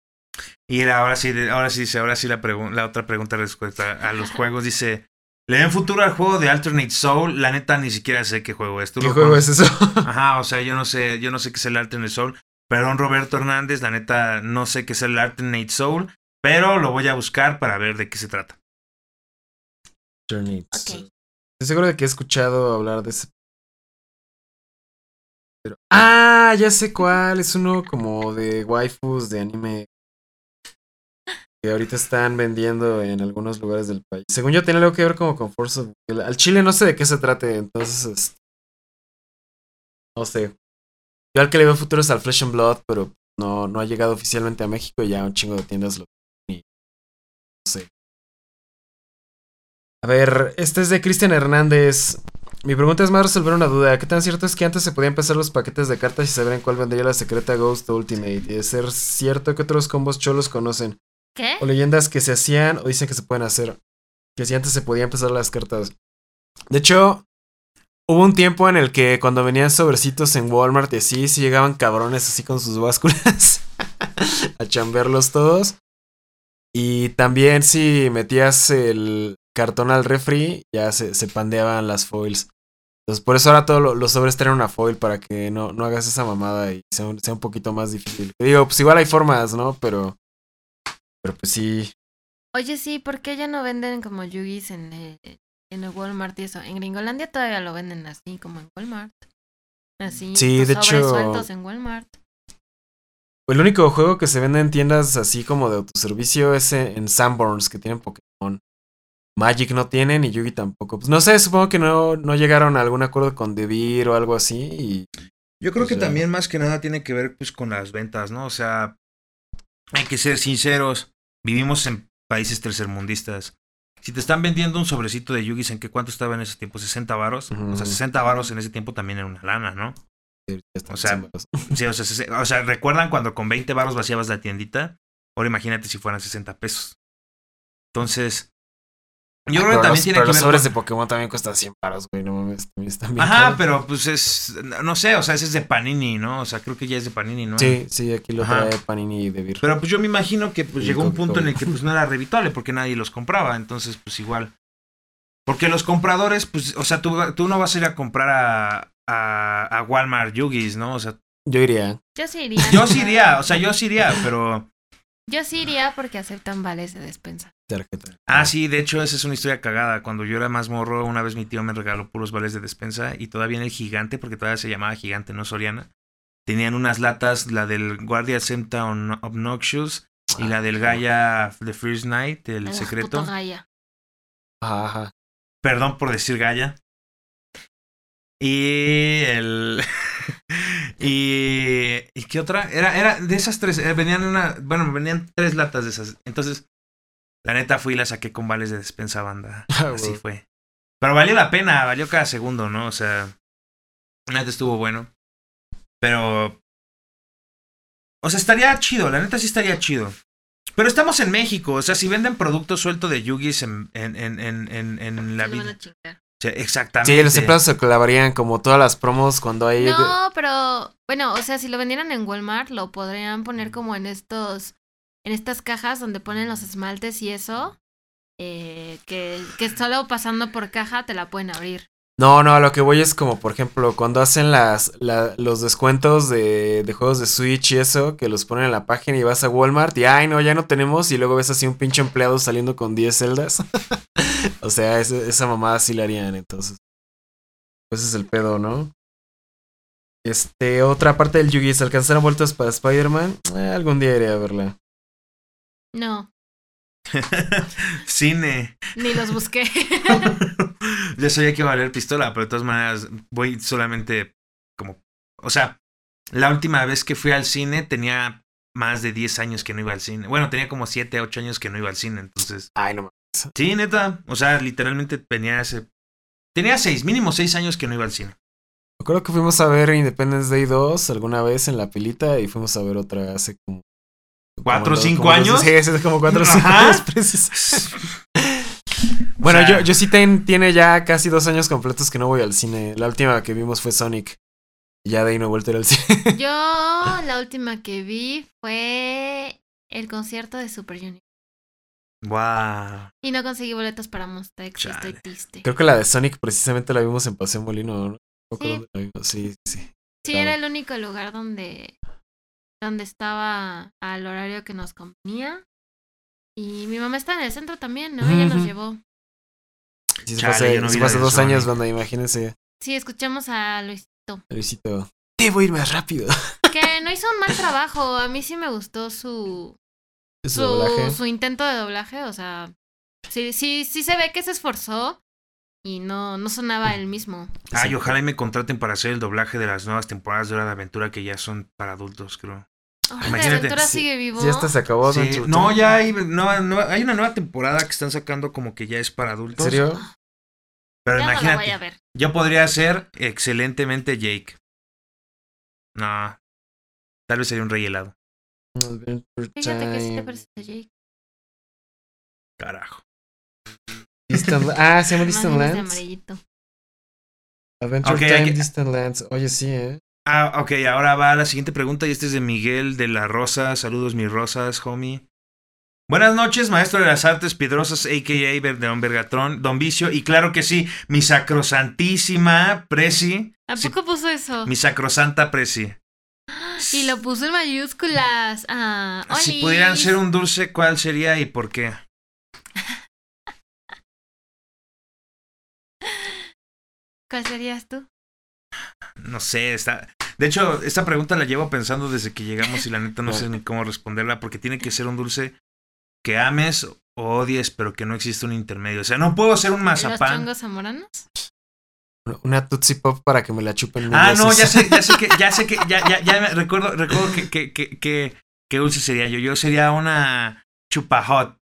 Y ahora sí, ahora sí, ahora sí la, la otra pregunta respuesta a los juegos dice. ¿Le ven futuro al juego de Alternate Soul? La neta ni siquiera sé qué juego es. ¿Tú ¿Qué lo juego conoces? es eso? (laughs) Ajá, o sea, yo no sé, yo no sé qué es el Alternate Soul. Perdón, Roberto Hernández, la neta no sé qué es el Alternate Soul, pero lo voy a buscar para ver de qué se trata. Journey. Ok. Estoy seguro de que he escuchado hablar de ese. Pero... Ah, ya sé cuál. Es uno como de waifus de anime. Que ahorita están vendiendo en algunos lugares del país. Según yo, tiene algo que ver como con Will. Al chile no sé de qué se trate, entonces. este, No sé. Yo al que le veo futuro es al Flesh and Blood, pero no, no ha llegado oficialmente a México y ya un chingo de tiendas lo y no sé. A ver, este es de Cristian Hernández. Mi pregunta es más resolver una duda. ¿Qué tan cierto es que antes se podían empezar los paquetes de cartas y saber en cuál vendría la secreta Ghost Ultimate? Y de ser cierto que otros combos cholos conocen. ¿Qué? O leyendas que se hacían o dicen que se pueden hacer. Que si antes se podía empezar las cartas. De hecho, hubo un tiempo en el que cuando venían sobrecitos en Walmart y así, sí llegaban cabrones así con sus básculas (laughs) a chambearlos todos. Y también si metías el cartón al refri, ya se, se pandeaban las foils. Entonces, por eso ahora todos lo- los sobres traen una foil para que no, no hagas esa mamada y sea sea un poquito más difícil. Te digo, pues igual hay formas, ¿no? Pero. Pero pues sí. Oye, sí, ¿por qué ya no venden como yugis en el, en el Walmart y eso? En Gringolandia todavía lo venden así, como en Walmart. Así, Sí, los de hecho- sueltos en Walmart. El único juego que se vende en tiendas así como de autoservicio es en, Sanborns, que tienen Pokémon. Magic no tienen y Yugi tampoco. Pues no sé, supongo que no, no llegaron a algún acuerdo con Devir o algo así. Y Yo creo que también más que nada tiene que ver pues con las ventas, ¿no? O sea, hay que ser sinceros. Vivimos en países tercermundistas. Si te están vendiendo un sobrecito de Yugis, ¿en qué cuánto estaba en ese tiempo? ¿60 varos? O sea, Ujú. 60 varos en ese tiempo también era una lana, ¿no? están O sea, (laughs) Sí, o sea, o sea, ¿recuerdan cuando con 20 varos vaciabas la tiendita? Ahora imagínate si fueran 60 pesos. Entonces, yo creo que también los, tiene pero que los ver sobres con- de Pokémon también cuestan 100 paros, güey. No mames, también están bien Ajá, caros. pero pues es, no sé, o sea, ese es de Panini, ¿no? O sea, creo que ya es de Panini, ¿no? Sí, sí, aquí lo Ajá. trae Panini y Devir. Pero pues yo me imagino que pues llegó un punto en el que pues no era revitable porque nadie los compraba, entonces pues igual. Porque los compradores, pues, o sea, tú, tú no vas a ir a comprar a, a, a Walmart Yugis, ¿no? O sea, Yo iría. Yo sí iría. yo sí iría, o sea, yo sí iría, pero... Yo sí iría porque aceptan vales de despensa. Tarjeta. Ah, sí, de hecho esa es una historia cagada. Cuando yo era más morro, una vez mi tío me regaló puros vales de despensa y todavía en el gigante, porque todavía se llamaba gigante, no Soriana. Tenían unas latas, la del Guardia Sempta Obnoxious y la del Gaia The First Night, el Ay, secreto. puto Gaia. Ajá, ajá. Perdón por decir Gaia. Y el. (laughs) y. ¿Y qué otra? Era, era de esas tres. eh, venían una. Bueno, venían tres latas de esas. Entonces, la neta fui y la saqué con vales de despensa banda. (laughs) Ah, Así fue. Pero valió la pena, valió cada segundo, ¿no? O sea. La neta estuvo bueno. Pero. O sea, estaría chido, la neta sí estaría chido. Pero estamos en México, o sea, si venden productos suelto de Yugis en, en, en, en, en, en la vida. Sí, exactamente. Sí, los empleados se clavarían como todas las promos cuando hay. No, pero bueno, o sea, si lo vendieran en Walmart, lo podrían poner como en estos, en estas cajas donde ponen los esmaltes y eso, eh, que, solo pasando por caja te la pueden abrir. No, no, a lo que voy es como, por ejemplo, cuando hacen las, la- los descuentos de, de juegos de Switch y eso, que los ponen en la página y vas a Walmart y, ay, no, ya no tenemos, y luego ves así un pinche empleado saliendo con 10 celdas. (laughs) o sea, esa mamada sí la harían, entonces. Pues es el pedo, ¿no? Este, otra parte del Yugi, ¿se alcanzaron vueltas para Spider-Man? Eh, algún día iré a verla. No, (laughs) Cine. ni los busqué. (laughs) ya sabía que iba a valer pistola, pero de todas maneras voy solamente como... O sea, la última vez que fui al cine tenía más de 10 años que no iba al cine. Bueno, tenía como 7, 8 años que no iba al cine, entonces... Ay, no mames. Sí, neta. O sea, literalmente venía hace... Tenía 6, mínimo 6 años que no iba al cine. Me acuerdo que fuimos a ver Independence Day 2 alguna vez en la pilita y fuimos a ver otra hace como. ¿Cuatro o cinco como años? Sí, hace como 4 o 5 Ajá. años. (laughs) Bueno, O sea- yo, yo sí ten- tiene ya casi dos años completos que no voy al cine. La última que vimos fue Sonic. Y ya de ahí no he vuelto a ir al cine. (laughs) Yo la última que vi fue el concierto de Super Junior. Wow. Y no conseguí boletos para Monster X, Chale. estoy triste. Creo que la de Sonic precisamente la vimos en Paseo Molino. ¿no? Sí, sí. Sí, era el único lugar donde, donde estaba al horario que nos convenía. Y mi mamá está en el centro también, ¿no? Ella nos Ujú. llevó. Sí, se Chale, hace, no dos años, banda, imagínense. Sí, escuchamos a Luis. Luisito. Debo ir más rápido. (laughs) Que no hizo un mal trabajo. A mí sí me gustó su, Su su, intento de doblaje. O sea, sí, sí, sí se ve que se esforzó y no, no sonaba el mismo. Ay, ojalá y me contraten para hacer el doblaje de las nuevas temporadas de Hora de Aventura que ya son para adultos, creo. Imagínate, aventura sí, sigue vivo. Sí, esta se acabó. Sí, Adventure no, ya hay, una nueva temporada que están sacando como que ya es para ¿En adultos. serio? Pero Ya no la voy a imagínate, ver. yo podría ser excelentemente Jake. No, tal vez sería un rey helado. Fíjate que sí te parece Jake. Carajo. Distant, ah, se llama Distant Lands. amarillito. Adventure Ok, Time que- Distant Lands. Oye, sí, ¿eh? Ah, ok, ahora va la siguiente pregunta y este es de Miguel de la Rosa. Saludos, mis rosas, homie. Buenas noches, maestro de las artes piedrosas, a.k.a. Don Vergatrón, Don Vicio. Y claro que sí, mi sacrosantísima Presi. ¿A Sí, poco puso eso? mi sacrosanta Presi. (gasps) Y lo puso en mayúsculas. Ah, Si pudieran ser un dulce, ¿cuál sería y por qué? (laughs) ¿Cuál serías tú? No sé, está. De hecho, esta pregunta la llevo pensando desde que llegamos y la neta no (laughs) sé ni cómo responderla porque tiene que ser un dulce que ames o odies, pero que no existe un intermedio. O sea, no puedo ser un ¿Los mazapán. chongos zamoranos? Una Tootsie Pop para que me la chupen. Ah, no, ya sé, ya sé que, ya sé que, ya, ya, ya me (laughs) recuerdo, recuerdo que, que, que, que, que dulce sería yo. Yo sería una chupa hot,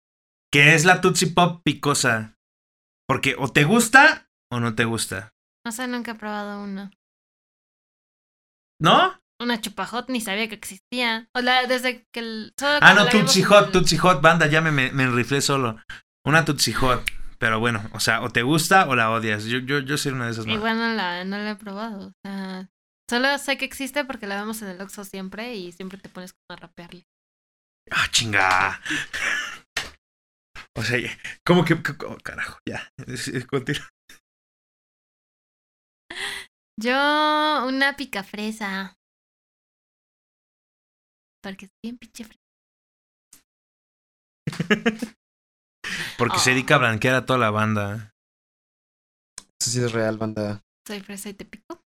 que es la Tootsie Pop picosa. Porque o te gusta o no te gusta. No sé, nunca he probado uno. ¿No? Una chupajot ni sabía que existía. O la, desde que el. solo Ah, no, en Hot, el- Hot, banda, ya me, me, me enriflé solo. Una Tootsie Hot. Pero bueno, o sea, o te gusta o la odias. Yo, yo, yo sería una de esas. más. Igual no la, no la he probado. O sea, solo sé que existe porque la vemos en el Oxxo siempre y siempre te pones como a rapearle. Ah, chinga. O sea, ¿cómo que? oh, carajo, ya. (laughs) Continúa. Yo, una picafresa. Porque es bien pinche fresa. (laughs) Porque se Oh. dedica a blanquear a toda la banda. Eso sí es real, banda. Soy fresa y te pico.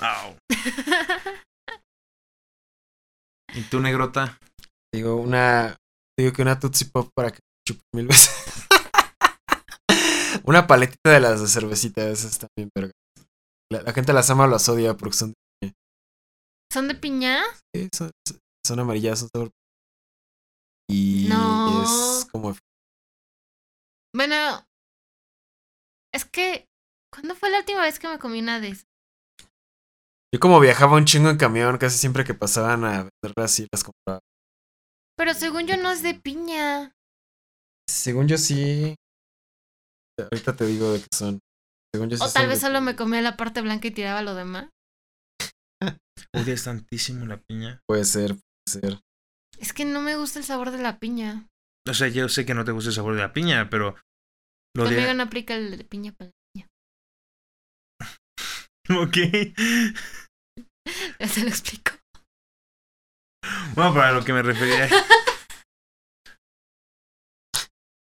Au. (laughs) ¿Y tú, negrota? Digo, una. Digo que una Tootsie Pop para que me chupen mil veces. (laughs) una paletita de las de cervecita, esas bien verga. La, la gente las ama o las odia porque son, ¿Son de piña? eh, son, son amarillas, son sabor. Y No. es como. Bueno. Es que. ¿Cuándo fue la última vez que me comí una de esas? Yo como viajaba un chingo en camión, casi siempre que pasaban a venderlas y las compraba. Pero según yo no es de piña. Según yo sí. Ahorita te digo de qué son. Según yo sí O tal de vez solo me comía la parte blanca y tiraba lo demás. (laughs) Odias tantísimo la piña. Puede ser, puede ser. Es que no me gusta el sabor de la piña. O sea, yo sé que no te gusta el sabor de la piña, pero. Lo Conmigo de... no aplica el de piña para la piña. (laughs) Ok. (laughs) Ya se lo explico. Bueno, para lo que me refería.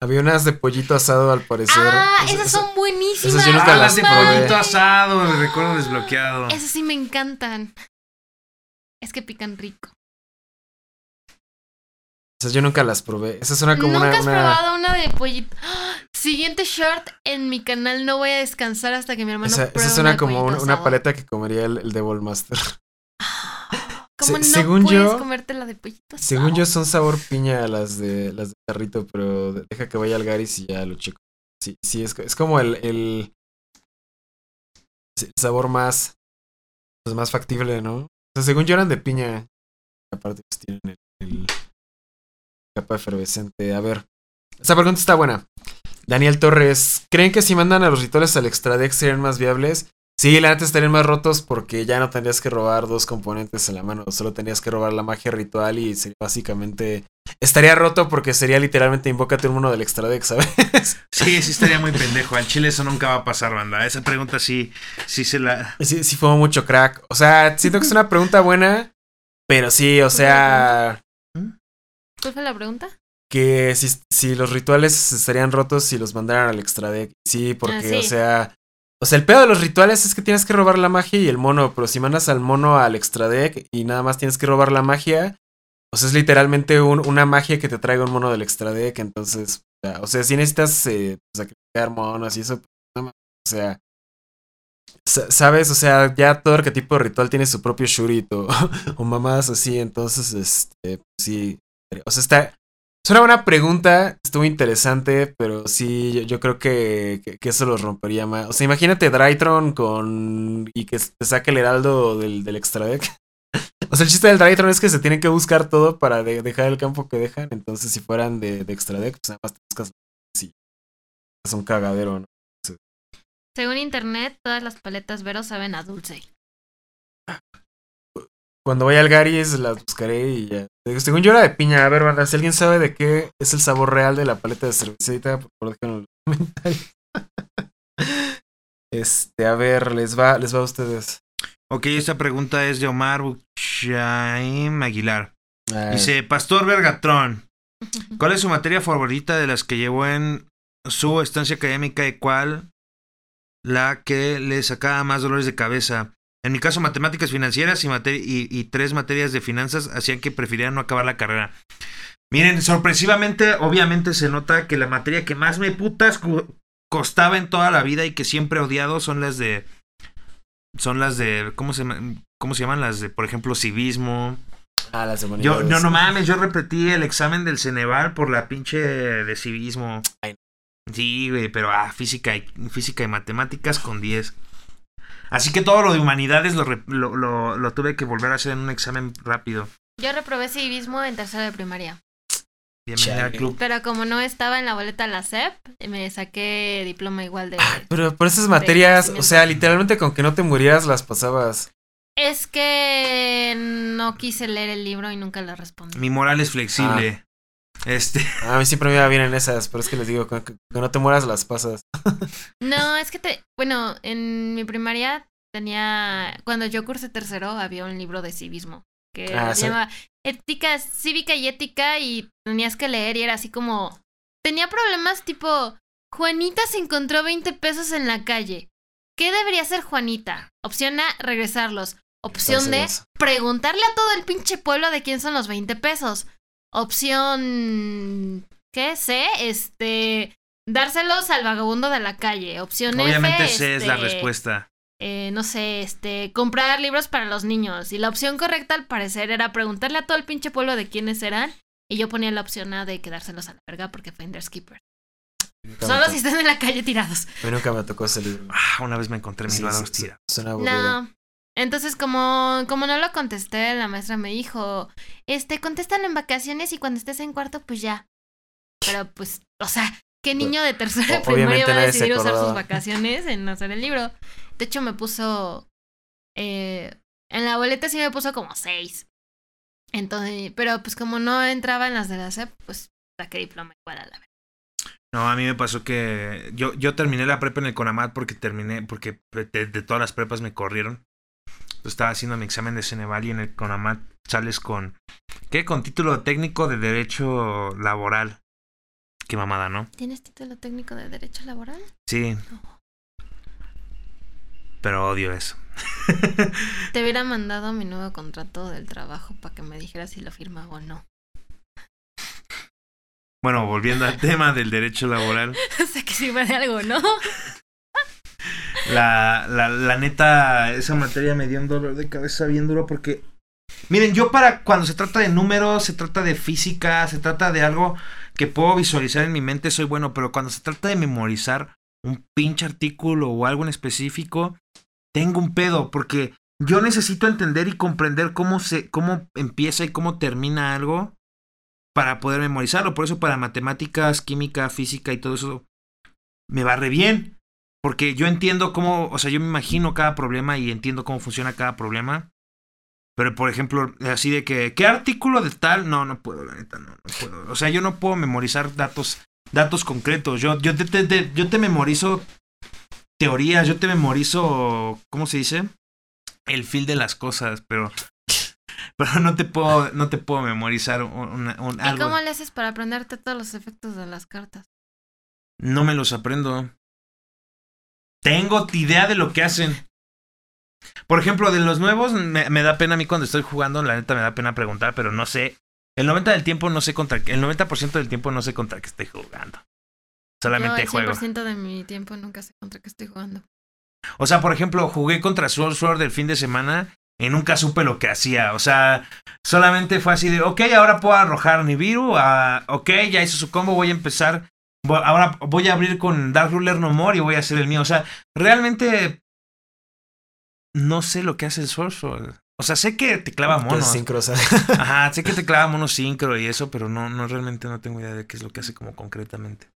Había unas de pollito asado al parecer. Ah, Esas- son buenísimas. esas yo nunca Ah, las de probé. pollito asado, el recuerdo desbloqueado. Esas sí me encantan. Es que pican rico. esas yo nunca las probé. Esa suena como ¿Nunca una. has una- probado una de pollito? ¡Ah! Siguiente short en mi canal. No voy a descansar hasta que mi hermano esa, pruebe esa suena una como un- una paleta que comería el, el Devil Master. ¿Cómo Se- no según puedes yo- comerte la de pollito asado? Según yo son sabor piña las de las de carrito, pero de- deja que vaya al Garis y ya lo checo. Sí, sí, es, es como el, el, el sabor más pues más factible, ¿no? O sea, según yo eran de piña. Aparte pues tienen el, el capa efervescente. A ver, esta pregunta está buena. Daniel Torres, ¿creen que si mandan a los rituales al extradex serían más viables? Sí, la neta estarían más rotos porque ya no tendrías que robar dos componentes en la mano, solo tendrías que robar la magia ritual y sería básicamente... Estaría roto porque sería literalmente invócate un mono del extradex, ¿sabes? (laughs) Sí, sí estaría muy pendejo. Al chile eso nunca va a pasar, banda. Esa pregunta sí, sí se la. Sí, sí fue mucho crack. O sea, siento que es una pregunta buena, pero sí, o sea, ¿Cuál fue la pregunta? que si, si los rituales estarían rotos si los mandaran al extradeck. Sí, porque, Ah, sí. o sea... O sea, el pedo de los rituales es que tienes que robar la magia y el mono, pero si mandas al mono al extradeck y nada más tienes que robar la magia, o sea, es literalmente un- una magia que te traiga un mono del extradeck, entonces, o sea, si necesitas eh, sacrificar monos y eso, pues, o sea, sa- sabes, o sea, ya todo arquetipo de ritual tiene su propio shurit o, (laughs) o mamadas así, entonces, este, sí, o sea, está, es una buena pregunta, estuvo interesante, pero sí, yo, yo creo que, que, que eso lo rompería más. O sea, imagínate Drytron con. y que te saque el heraldo del, del extra deck. (laughs) O sea, el chiste del Drytron es que se tienen que buscar todo para de- dejar el campo que dejan. Entonces, si fueran de, de extra deck, pues nada más te buscas. Sí. es un cagadero, ¿no? Según internet, todas las paletas Vero saben a dulce. Cuando vaya al Gary's las buscaré y ya. Según yo era de piña. A ver, banda, si alguien sabe de qué es el sabor real de la paleta de cervecita, por favor déjenlo en los comentarios. (laughs) Este, a ver, les va, les va a ustedes. Ok, esta pregunta es de Omar Buchaim Aguilar. Ay, Dice, Pastor Vergatrón, (laughs) ¿cuál es su materia favorita de las que llevó en su estancia académica y cuál la que le sacaba más dolores de cabeza? En mi caso, matemáticas financieras y, mate- y, y tres materias de finanzas hacían que prefiriera no acabar la carrera. Miren, sorpresivamente, obviamente se nota que la materia que más me putas costaba en toda la vida y que siempre he odiado son las de... Son las de... ¿Cómo se, cómo se llaman? Las de, por ejemplo, civismo. Ah, las de Yo, humanidades. no, no mames, yo repetí el examen del Ceneval por la pinche de civismo. Sí, güey, pero ah, física y, física y matemáticas con 10. Así que todo lo de humanidades lo, re- lo, lo- lo tuve que volver a hacer en un examen rápido. Yo reprobé civismo en tercero de primaria. Bienvenida al club. Pero como no estaba en la boleta de la SEP, me saqué diploma igual de... Pero por esas materias, o sea, literalmente con que no te murieras las pasabas. Es que no quise leer el libro y nunca lo respondí. Mi moral es flexible. Este, (laughs) A mí siempre me iba bien en esas, pero es que les digo, que, que no te mueras las pasas. (laughs) No, es que te... Bueno, en mi primaria tenía... Cuando yo cursé tercero había un libro de civismo que Ah, se sí. llama Ética Cívica y Ética y tenías que leer y era así como... Tenía problemas tipo... Juanita se encontró 20 pesos en la calle. ¿Qué debería hacer Juanita? Opción A, regresarlos. Opción D, preguntarle a todo el pinche pueblo de quién son los 20 pesos. Opción. ¿Qué? C, este. Dárselos al vagabundo de la calle. Opción obviamente F. esa es la este, respuesta. eh, no sé, este. Comprar libros para los niños. Y la opción correcta, al parecer, era preguntarle a todo el pinche pueblo de quiénes eran. Y yo ponía la opción A de quedárselos a la verga porque Finders Keeper. nunca me Solo si están en la calle tirados. A mí nunca me tocó ese libro. Ah, una vez me encontré mis Sí, sí, suena aburrido. No. Entonces, como, como no lo contesté, la maestra me dijo, este, contéstalo en vacaciones y cuando estés en cuarto, pues ya. Pero pues, o sea, ¿qué niño de tercera de O- primaria va a decidir usar sus vacaciones en hacer el libro? De hecho, me puso, eh, en la boleta sí me puso como seis. Entonces, pero pues como no entraba en las de la SEP, pues saqué diploma igual a la vez. No, a mí me pasó que yo, yo terminé la prepa en el Conamat porque terminé, porque de, de todas las prepas me corrieron. Estaba haciendo mi examen de Ceneval y en el Conamat sales con, ¿qué? Con título técnico de Derecho Laboral. Qué mamada, ¿no? ¿Tienes título técnico de Derecho Laboral? Sí. Pero odio eso. (laughs) Te hubiera mandado mi nuevo contrato del trabajo para que me dijera si lo firmaba o no. Bueno, volviendo al tema del derecho laboral. (laughs) o sea que sirve de algo, ¿no? (laughs) La, la, neta, esa materia me dio un dolor de cabeza bien duro porque... Miren, yo para cuando se trata de números, se trata de física, se trata de algo que puedo visualizar en mi mente, soy bueno, pero cuando se trata de memorizar un pinche artículo o algo en específico, tengo un pedo porque yo necesito entender y comprender cómo se cómo empieza y cómo termina algo para poder memorizarlo. Por eso para matemáticas, química, física y todo eso me va re bien. Porque yo entiendo cómo, o sea, yo me imagino cada problema y entiendo cómo funciona cada problema. Pero, por ejemplo, así de que, ¿qué artículo de tal? No, no puedo, la neta, no, no puedo. O sea, yo no puedo memorizar datos, datos concretos. Yo, yo, te, te- te- yo te memorizo teorías, yo te memorizo, ¿cómo se dice? El feel de las cosas, pero, (laughs) pero no te puedo, no te puedo memorizar un, un- ¿Y algo. cómo le haces para aprenderte todos los efectos de las cartas? No me los aprendo. Tengo idea de lo que hacen. Por ejemplo, de los nuevos, me, me da pena a mí cuando estoy jugando, la neta me da pena preguntar, pero no sé. El 90 del tiempo no sé contra qué- el 90% del tiempo no sé contra qué estoy jugando. Solamente Yo juego. el 100% de mi tiempo nunca sé contra qué estoy jugando. O sea, por ejemplo, jugué contra Sword Sword el fin de semana y nunca supe lo que hacía. O sea, solamente fue así de, ok, ahora puedo arrojar Nibiru. ah, ok, ya hizo su combo, voy a empezar. Ahora voy a abrir con Dark Ruler No More y voy a hacer el mío. O sea, realmente no sé lo que hace el Sword. O sea, sé que te clava Pues, monos. sincro, Ajá, sé que te clava monos sincro y eso, pero no, no realmente no tengo idea de qué es lo que hace como concretamente.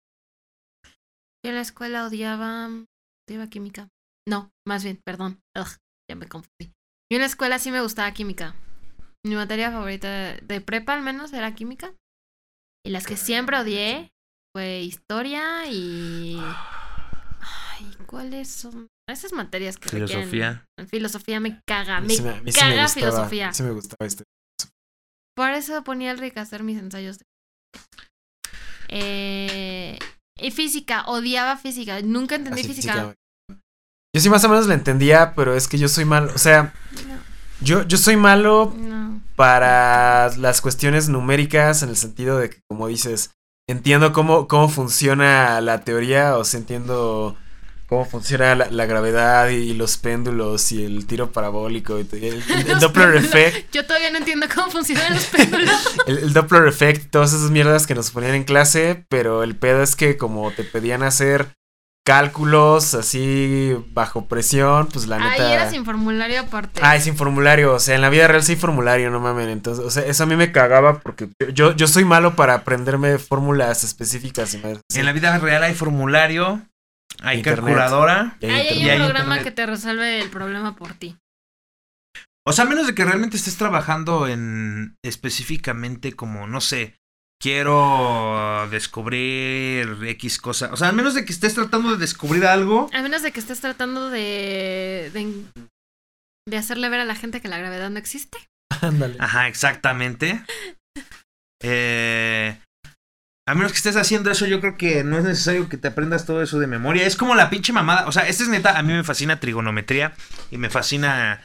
Yo en la escuela odiaba, odiaba química. No, más bien, perdón. Ugh, ya me confundí. Yo en la escuela sí me gustaba química. Mi materia favorita de prepa al menos era química. Y las que siempre odié fue historia y... Ay, ¿cuáles son? Esas materias que requieren- Filosofía. Filosofía me caga, me, sí sí caga gustaba- filosofía. Sí me gustaba este. Por eso ponía al Rick a hacer mis ensayos. de- Eh, y física, odiaba física. Nunca entendí Así, física. física. Yo sí más o menos la entendía, pero es que yo soy malo. O sea, yo, yo soy malo no. para las cuestiones numéricas en el sentido de que, como dices, entiendo cómo, cómo funciona la teoría, o sea, entiendo cómo funciona la, la gravedad y los péndulos y el tiro parabólico y el, (laughs) el Doppler effect, Yo todavía no entiendo cómo funcionan los péndulos. (laughs) el, el Doppler effect, todas esas mierdas que nos ponían en clase, pero el pedo es que como te pedían hacer cálculos así bajo presión, pues la neta... Ahí era sin formulario aparte. Ah, sin formulario, o sea, en la vida real sí hay formulario, no mamen. Entonces, o sea, eso a mí me cagaba porque yo, yo soy malo para aprenderme fórmulas específicas. En la vida real hay formulario, hay Internet. calculadora. Y hay Ahí hay internet. y hay un programa internet. que te resuelve el problema por ti. O sea, a menos de que realmente estés trabajando en específicamente como, no sé, quiero descubrir X cosa. O sea, a menos de que estés tratando de descubrir algo. A menos de que estés tratando de, de, de hacerle ver a la gente que la gravedad no existe. Ándale. Ajá, exactamente. Eh, a menos que estés haciendo eso, yo creo que no es necesario que te aprendas todo eso de memoria. Es como la pinche mamada. O sea, esta es neta, a mí me fascina trigonometría y me fascina...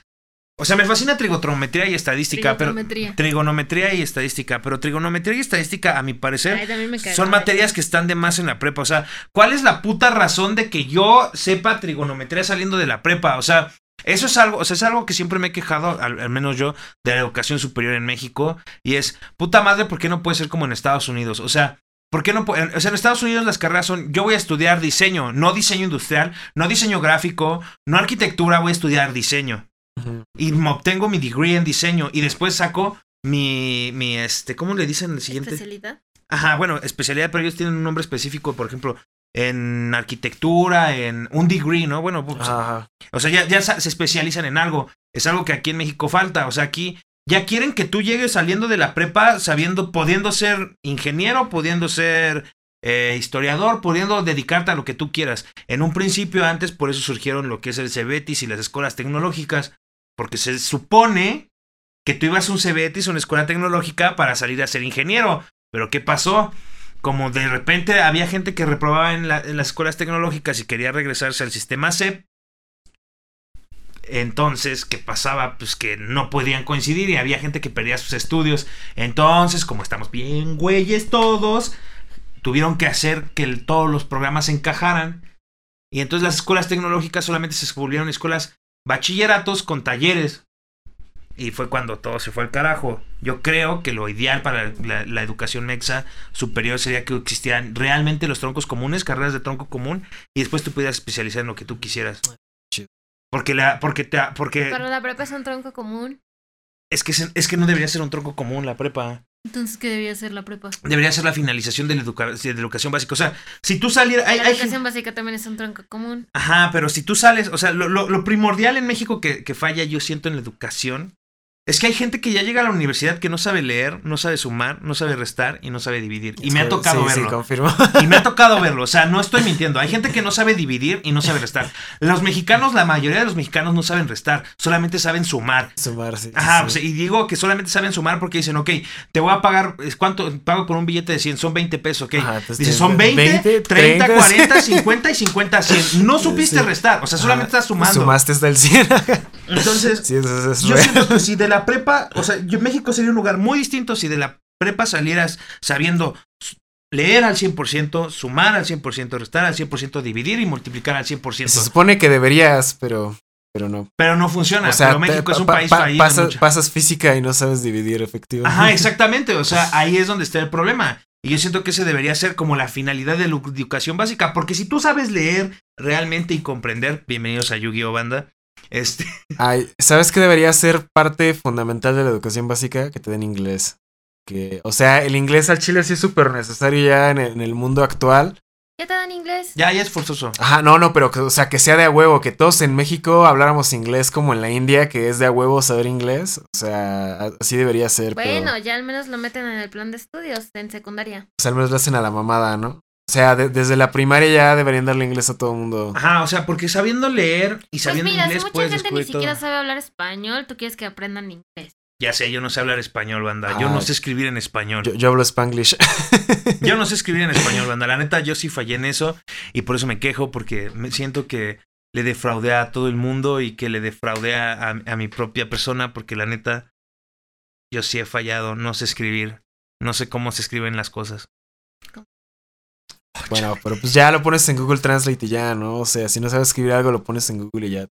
O sea, me fascina trigonometría y estadística, pero... Trigonometría. Trigonometría y estadística, pero trigonometría y estadística, a mi parecer, Ay, me son materias que están de más en la prepa. O sea, ¿cuál es la puta razón de que yo sepa trigonometría saliendo de la prepa? O sea, eso es algo, o sea, es algo que siempre me he quejado, al, al menos yo, de la educación superior en México. Y es, puta madre, ¿por qué no puede ser como en Estados Unidos? O sea, ¿por qué no? O sea, en Estados Unidos las carreras son, yo voy a estudiar diseño, no diseño industrial, no diseño gráfico, no arquitectura, voy a estudiar diseño Y me obtengo mi degree en diseño y después saco mi, mi este, ¿cómo le dicen el siguiente? ¿Especialidad? Ajá, bueno, especialidad, pero ellos tienen un nombre específico, por ejemplo, en arquitectura, en un degree, ¿no? Bueno, pues, Ajá. o sea, ya, ya se especializan en algo. Es algo que aquí en México falta. O sea, aquí ya quieren que tú llegues saliendo de la prepa sabiendo, pudiendo ser ingeniero, pudiendo ser eh, historiador, pudiendo dedicarte a lo que tú quieras. En un principio, antes, por eso surgieron lo que es el CEBETIS y las escuelas tecnológicas, porque se supone que tú ibas a un CEBETIS, una escuela tecnológica, para salir a ser ingeniero. Pero ¿qué pasó? Como de repente había gente que reprobaba en, la- en las escuelas tecnológicas y quería regresarse al sistema CEP, entonces, ¿qué pasaba? Pues que no podían coincidir y había gente que perdía sus estudios. Entonces, como estamos bien güeyes todos, tuvieron que hacer que todos los programas encajaran. Y entonces las escuelas tecnológicas solamente se volvieron escuelas bachilleratos con talleres. Y fue cuando todo se fue al carajo. Yo creo que lo ideal para la, la educación mexa superior sería que existieran realmente los troncos comunes, carreras de tronco común, y después tú pudieras especializar en lo que tú quisieras. Porque la, porque te, porque Pero la prepa es un tronco común. es que es que no debería ser un tronco común la prepa. Entonces, ¿qué debía ser la prepa? Debería ser la finalización de la, educa- de la educación básica. O sea, si tú salieras. Hay, la hay educación básica también es un tronco común. Ajá, pero si tú sales, o sea, lo, lo- lo primordial en México que, que falla, yo siento, en la educación, es que hay gente que ya llega a la universidad que no sabe leer, no sabe sumar, no sabe restar y no sabe dividir. Y me ha tocado sí, Sí, verlo. confirmo. y me ha tocado verlo, o sea, no estoy mintiendo. Hay gente que no sabe dividir y no sabe restar. Los mexicanos, la mayoría de los mexicanos no saben restar, solamente saben sumar. Sumar, sí, Ajá, y digo que solamente saben sumar porque dicen, ok, te voy a pagar, ¿es ¿cuánto? Pago por un billete de 100, son 20 pesos, ok. Ajá, Dice, son 20, 20, 30, 30, 40, 50 y 50, 100. No (laughs) supiste restar, o sea, solamente Ajá, estás sumando. Sumaste hasta el 100. (laughs) Entonces, sí, eso, eso es yo real. siento que si de la (laughs) prepa, o sea, yo, México sería un lugar muy distinto si de la prepa salieras sabiendo leer al 100%, sumar al 100%, restar al 100%, dividir y multiplicar al 100%. Se supone que deberías, pero, pero no. Pero no funciona, O sea, pero México es un pa- país pa- pasas, pasas física y no sabes dividir, efectivamente. Ajá, exactamente. O sea, ahí es donde está el problema. Y yo siento que ese debería ser como la finalidad de la educación básica. Porque si tú sabes leer realmente y comprender, bienvenidos a Yu-Gi-Oh! Banda. Este, (laughs) Ay, ¿sabes qué debería ser parte fundamental de la educación básica? Que te den inglés. Que, o sea, el inglés al chile sí es súper necesario ya en, en el mundo actual. ¿Ya te dan inglés? Ya, ya es forzoso. Ajá, no, no, pero que, o sea, que sea de a huevo, que todos en México habláramos inglés como en la India, que es de a huevo saber inglés. O sea, así debería ser. Bueno, pero, ya al menos lo meten en el plan de estudios en secundaria. o sea, al menos lo hacen a la mamada, ¿no? O sea, de- desde la primaria ya deberían darle inglés a todo el mundo. Ajá, o sea, porque sabiendo leer y Pues sabiendo mira, inglés si mucha puedes gente ni todo. siquiera sabe hablar español, tú quieres que aprendan inglés. Ya sé, yo no sé hablar español, banda. Yo no sé escribir en español. Yo, yo hablo spanglish. (laughs) Yo no sé escribir en español, banda. La neta, yo sí fallé en eso y por eso me quejo porque me siento que le defraudé a todo el mundo y que le defraudé a, a- a mi propia persona porque la neta, yo sí he fallado. No sé escribir. No sé cómo se escriben las cosas. (laughs) bueno, pero pues ya lo pones en Google Translate y ya, ¿no? O sea, si no sabes escribir algo, lo pones en Google y ya.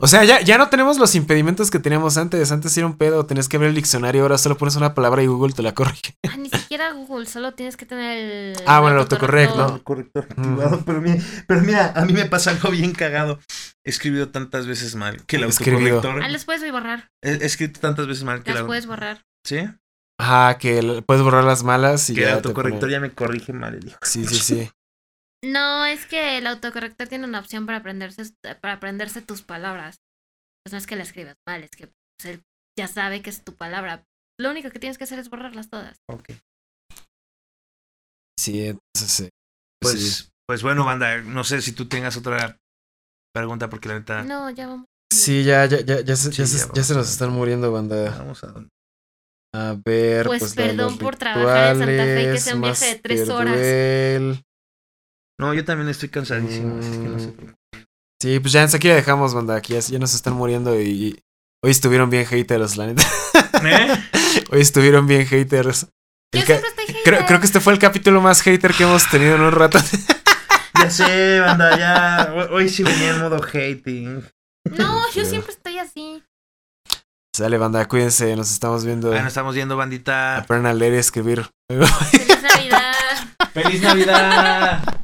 O sea, ya, ya no tenemos los impedimentos que teníamos antes. Antes era un pedo, tenías que abrir el diccionario, ahora solo pones una palabra y Google te la corrige. Ah, ni siquiera Google, solo tienes que tener el. Ah, bueno, el autocorrecto. autocorrector. corrector activado, pero, mira, pero mira, a mí me pasa algo bien cagado. He escrito tantas veces mal que el Escribido. autocorrector. Ah, los puedes borrar. He, escrito tantas veces mal que Las el puedes borrar. ¿Sí? Ajá, que el- puedes borrar las malas y que el ya te autocorrector pone- ya me corrige mal. el hijo. Sí, sí, (laughs) sí. No, es que el autocorrector tiene una opción para aprenderse, para aprenderse tus palabras. Pues no es que la escribas mal, es que pues, él ya sabe que es tu palabra. Lo único que tienes que hacer es borrarlas todas. Ok. Sí, entonces sí. Pues, sí. pues bueno, banda, no sé si tú tengas otra pregunta porque la neta. No, ya vamos. Sí, ya, ya, ya, ya, se, Sí, ya, ya se, ya se nos están muriendo, banda. Vamos a A ver. Pues de perdón los por trabajar en Santa Fe, que sea un viaje de tres horas. Duel. No, yo también estoy cansadísimo. así que no sé Mm. por qué. Sí, pues ya aquí la dejamos, banda. Aquí ya, ya nos están muriendo y hoy estuvieron bien haters, la neta. ¿Eh? (laughs) Hoy estuvieron bien haters. Yo siempre estoy creo, hater. creo que este fue el capítulo más hater que hemos tenido en un rato. (laughs) Ya sé, banda, ya. Hoy- sí venía en modo hating. No, yo siempre estoy así. Sale, banda, cuídense, nos estamos viendo. Bueno, estamos viendo, bandita. Aprendan a leer y escribir. Feliz Navidad. ¡Feliz Navidad!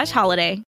slash holiday.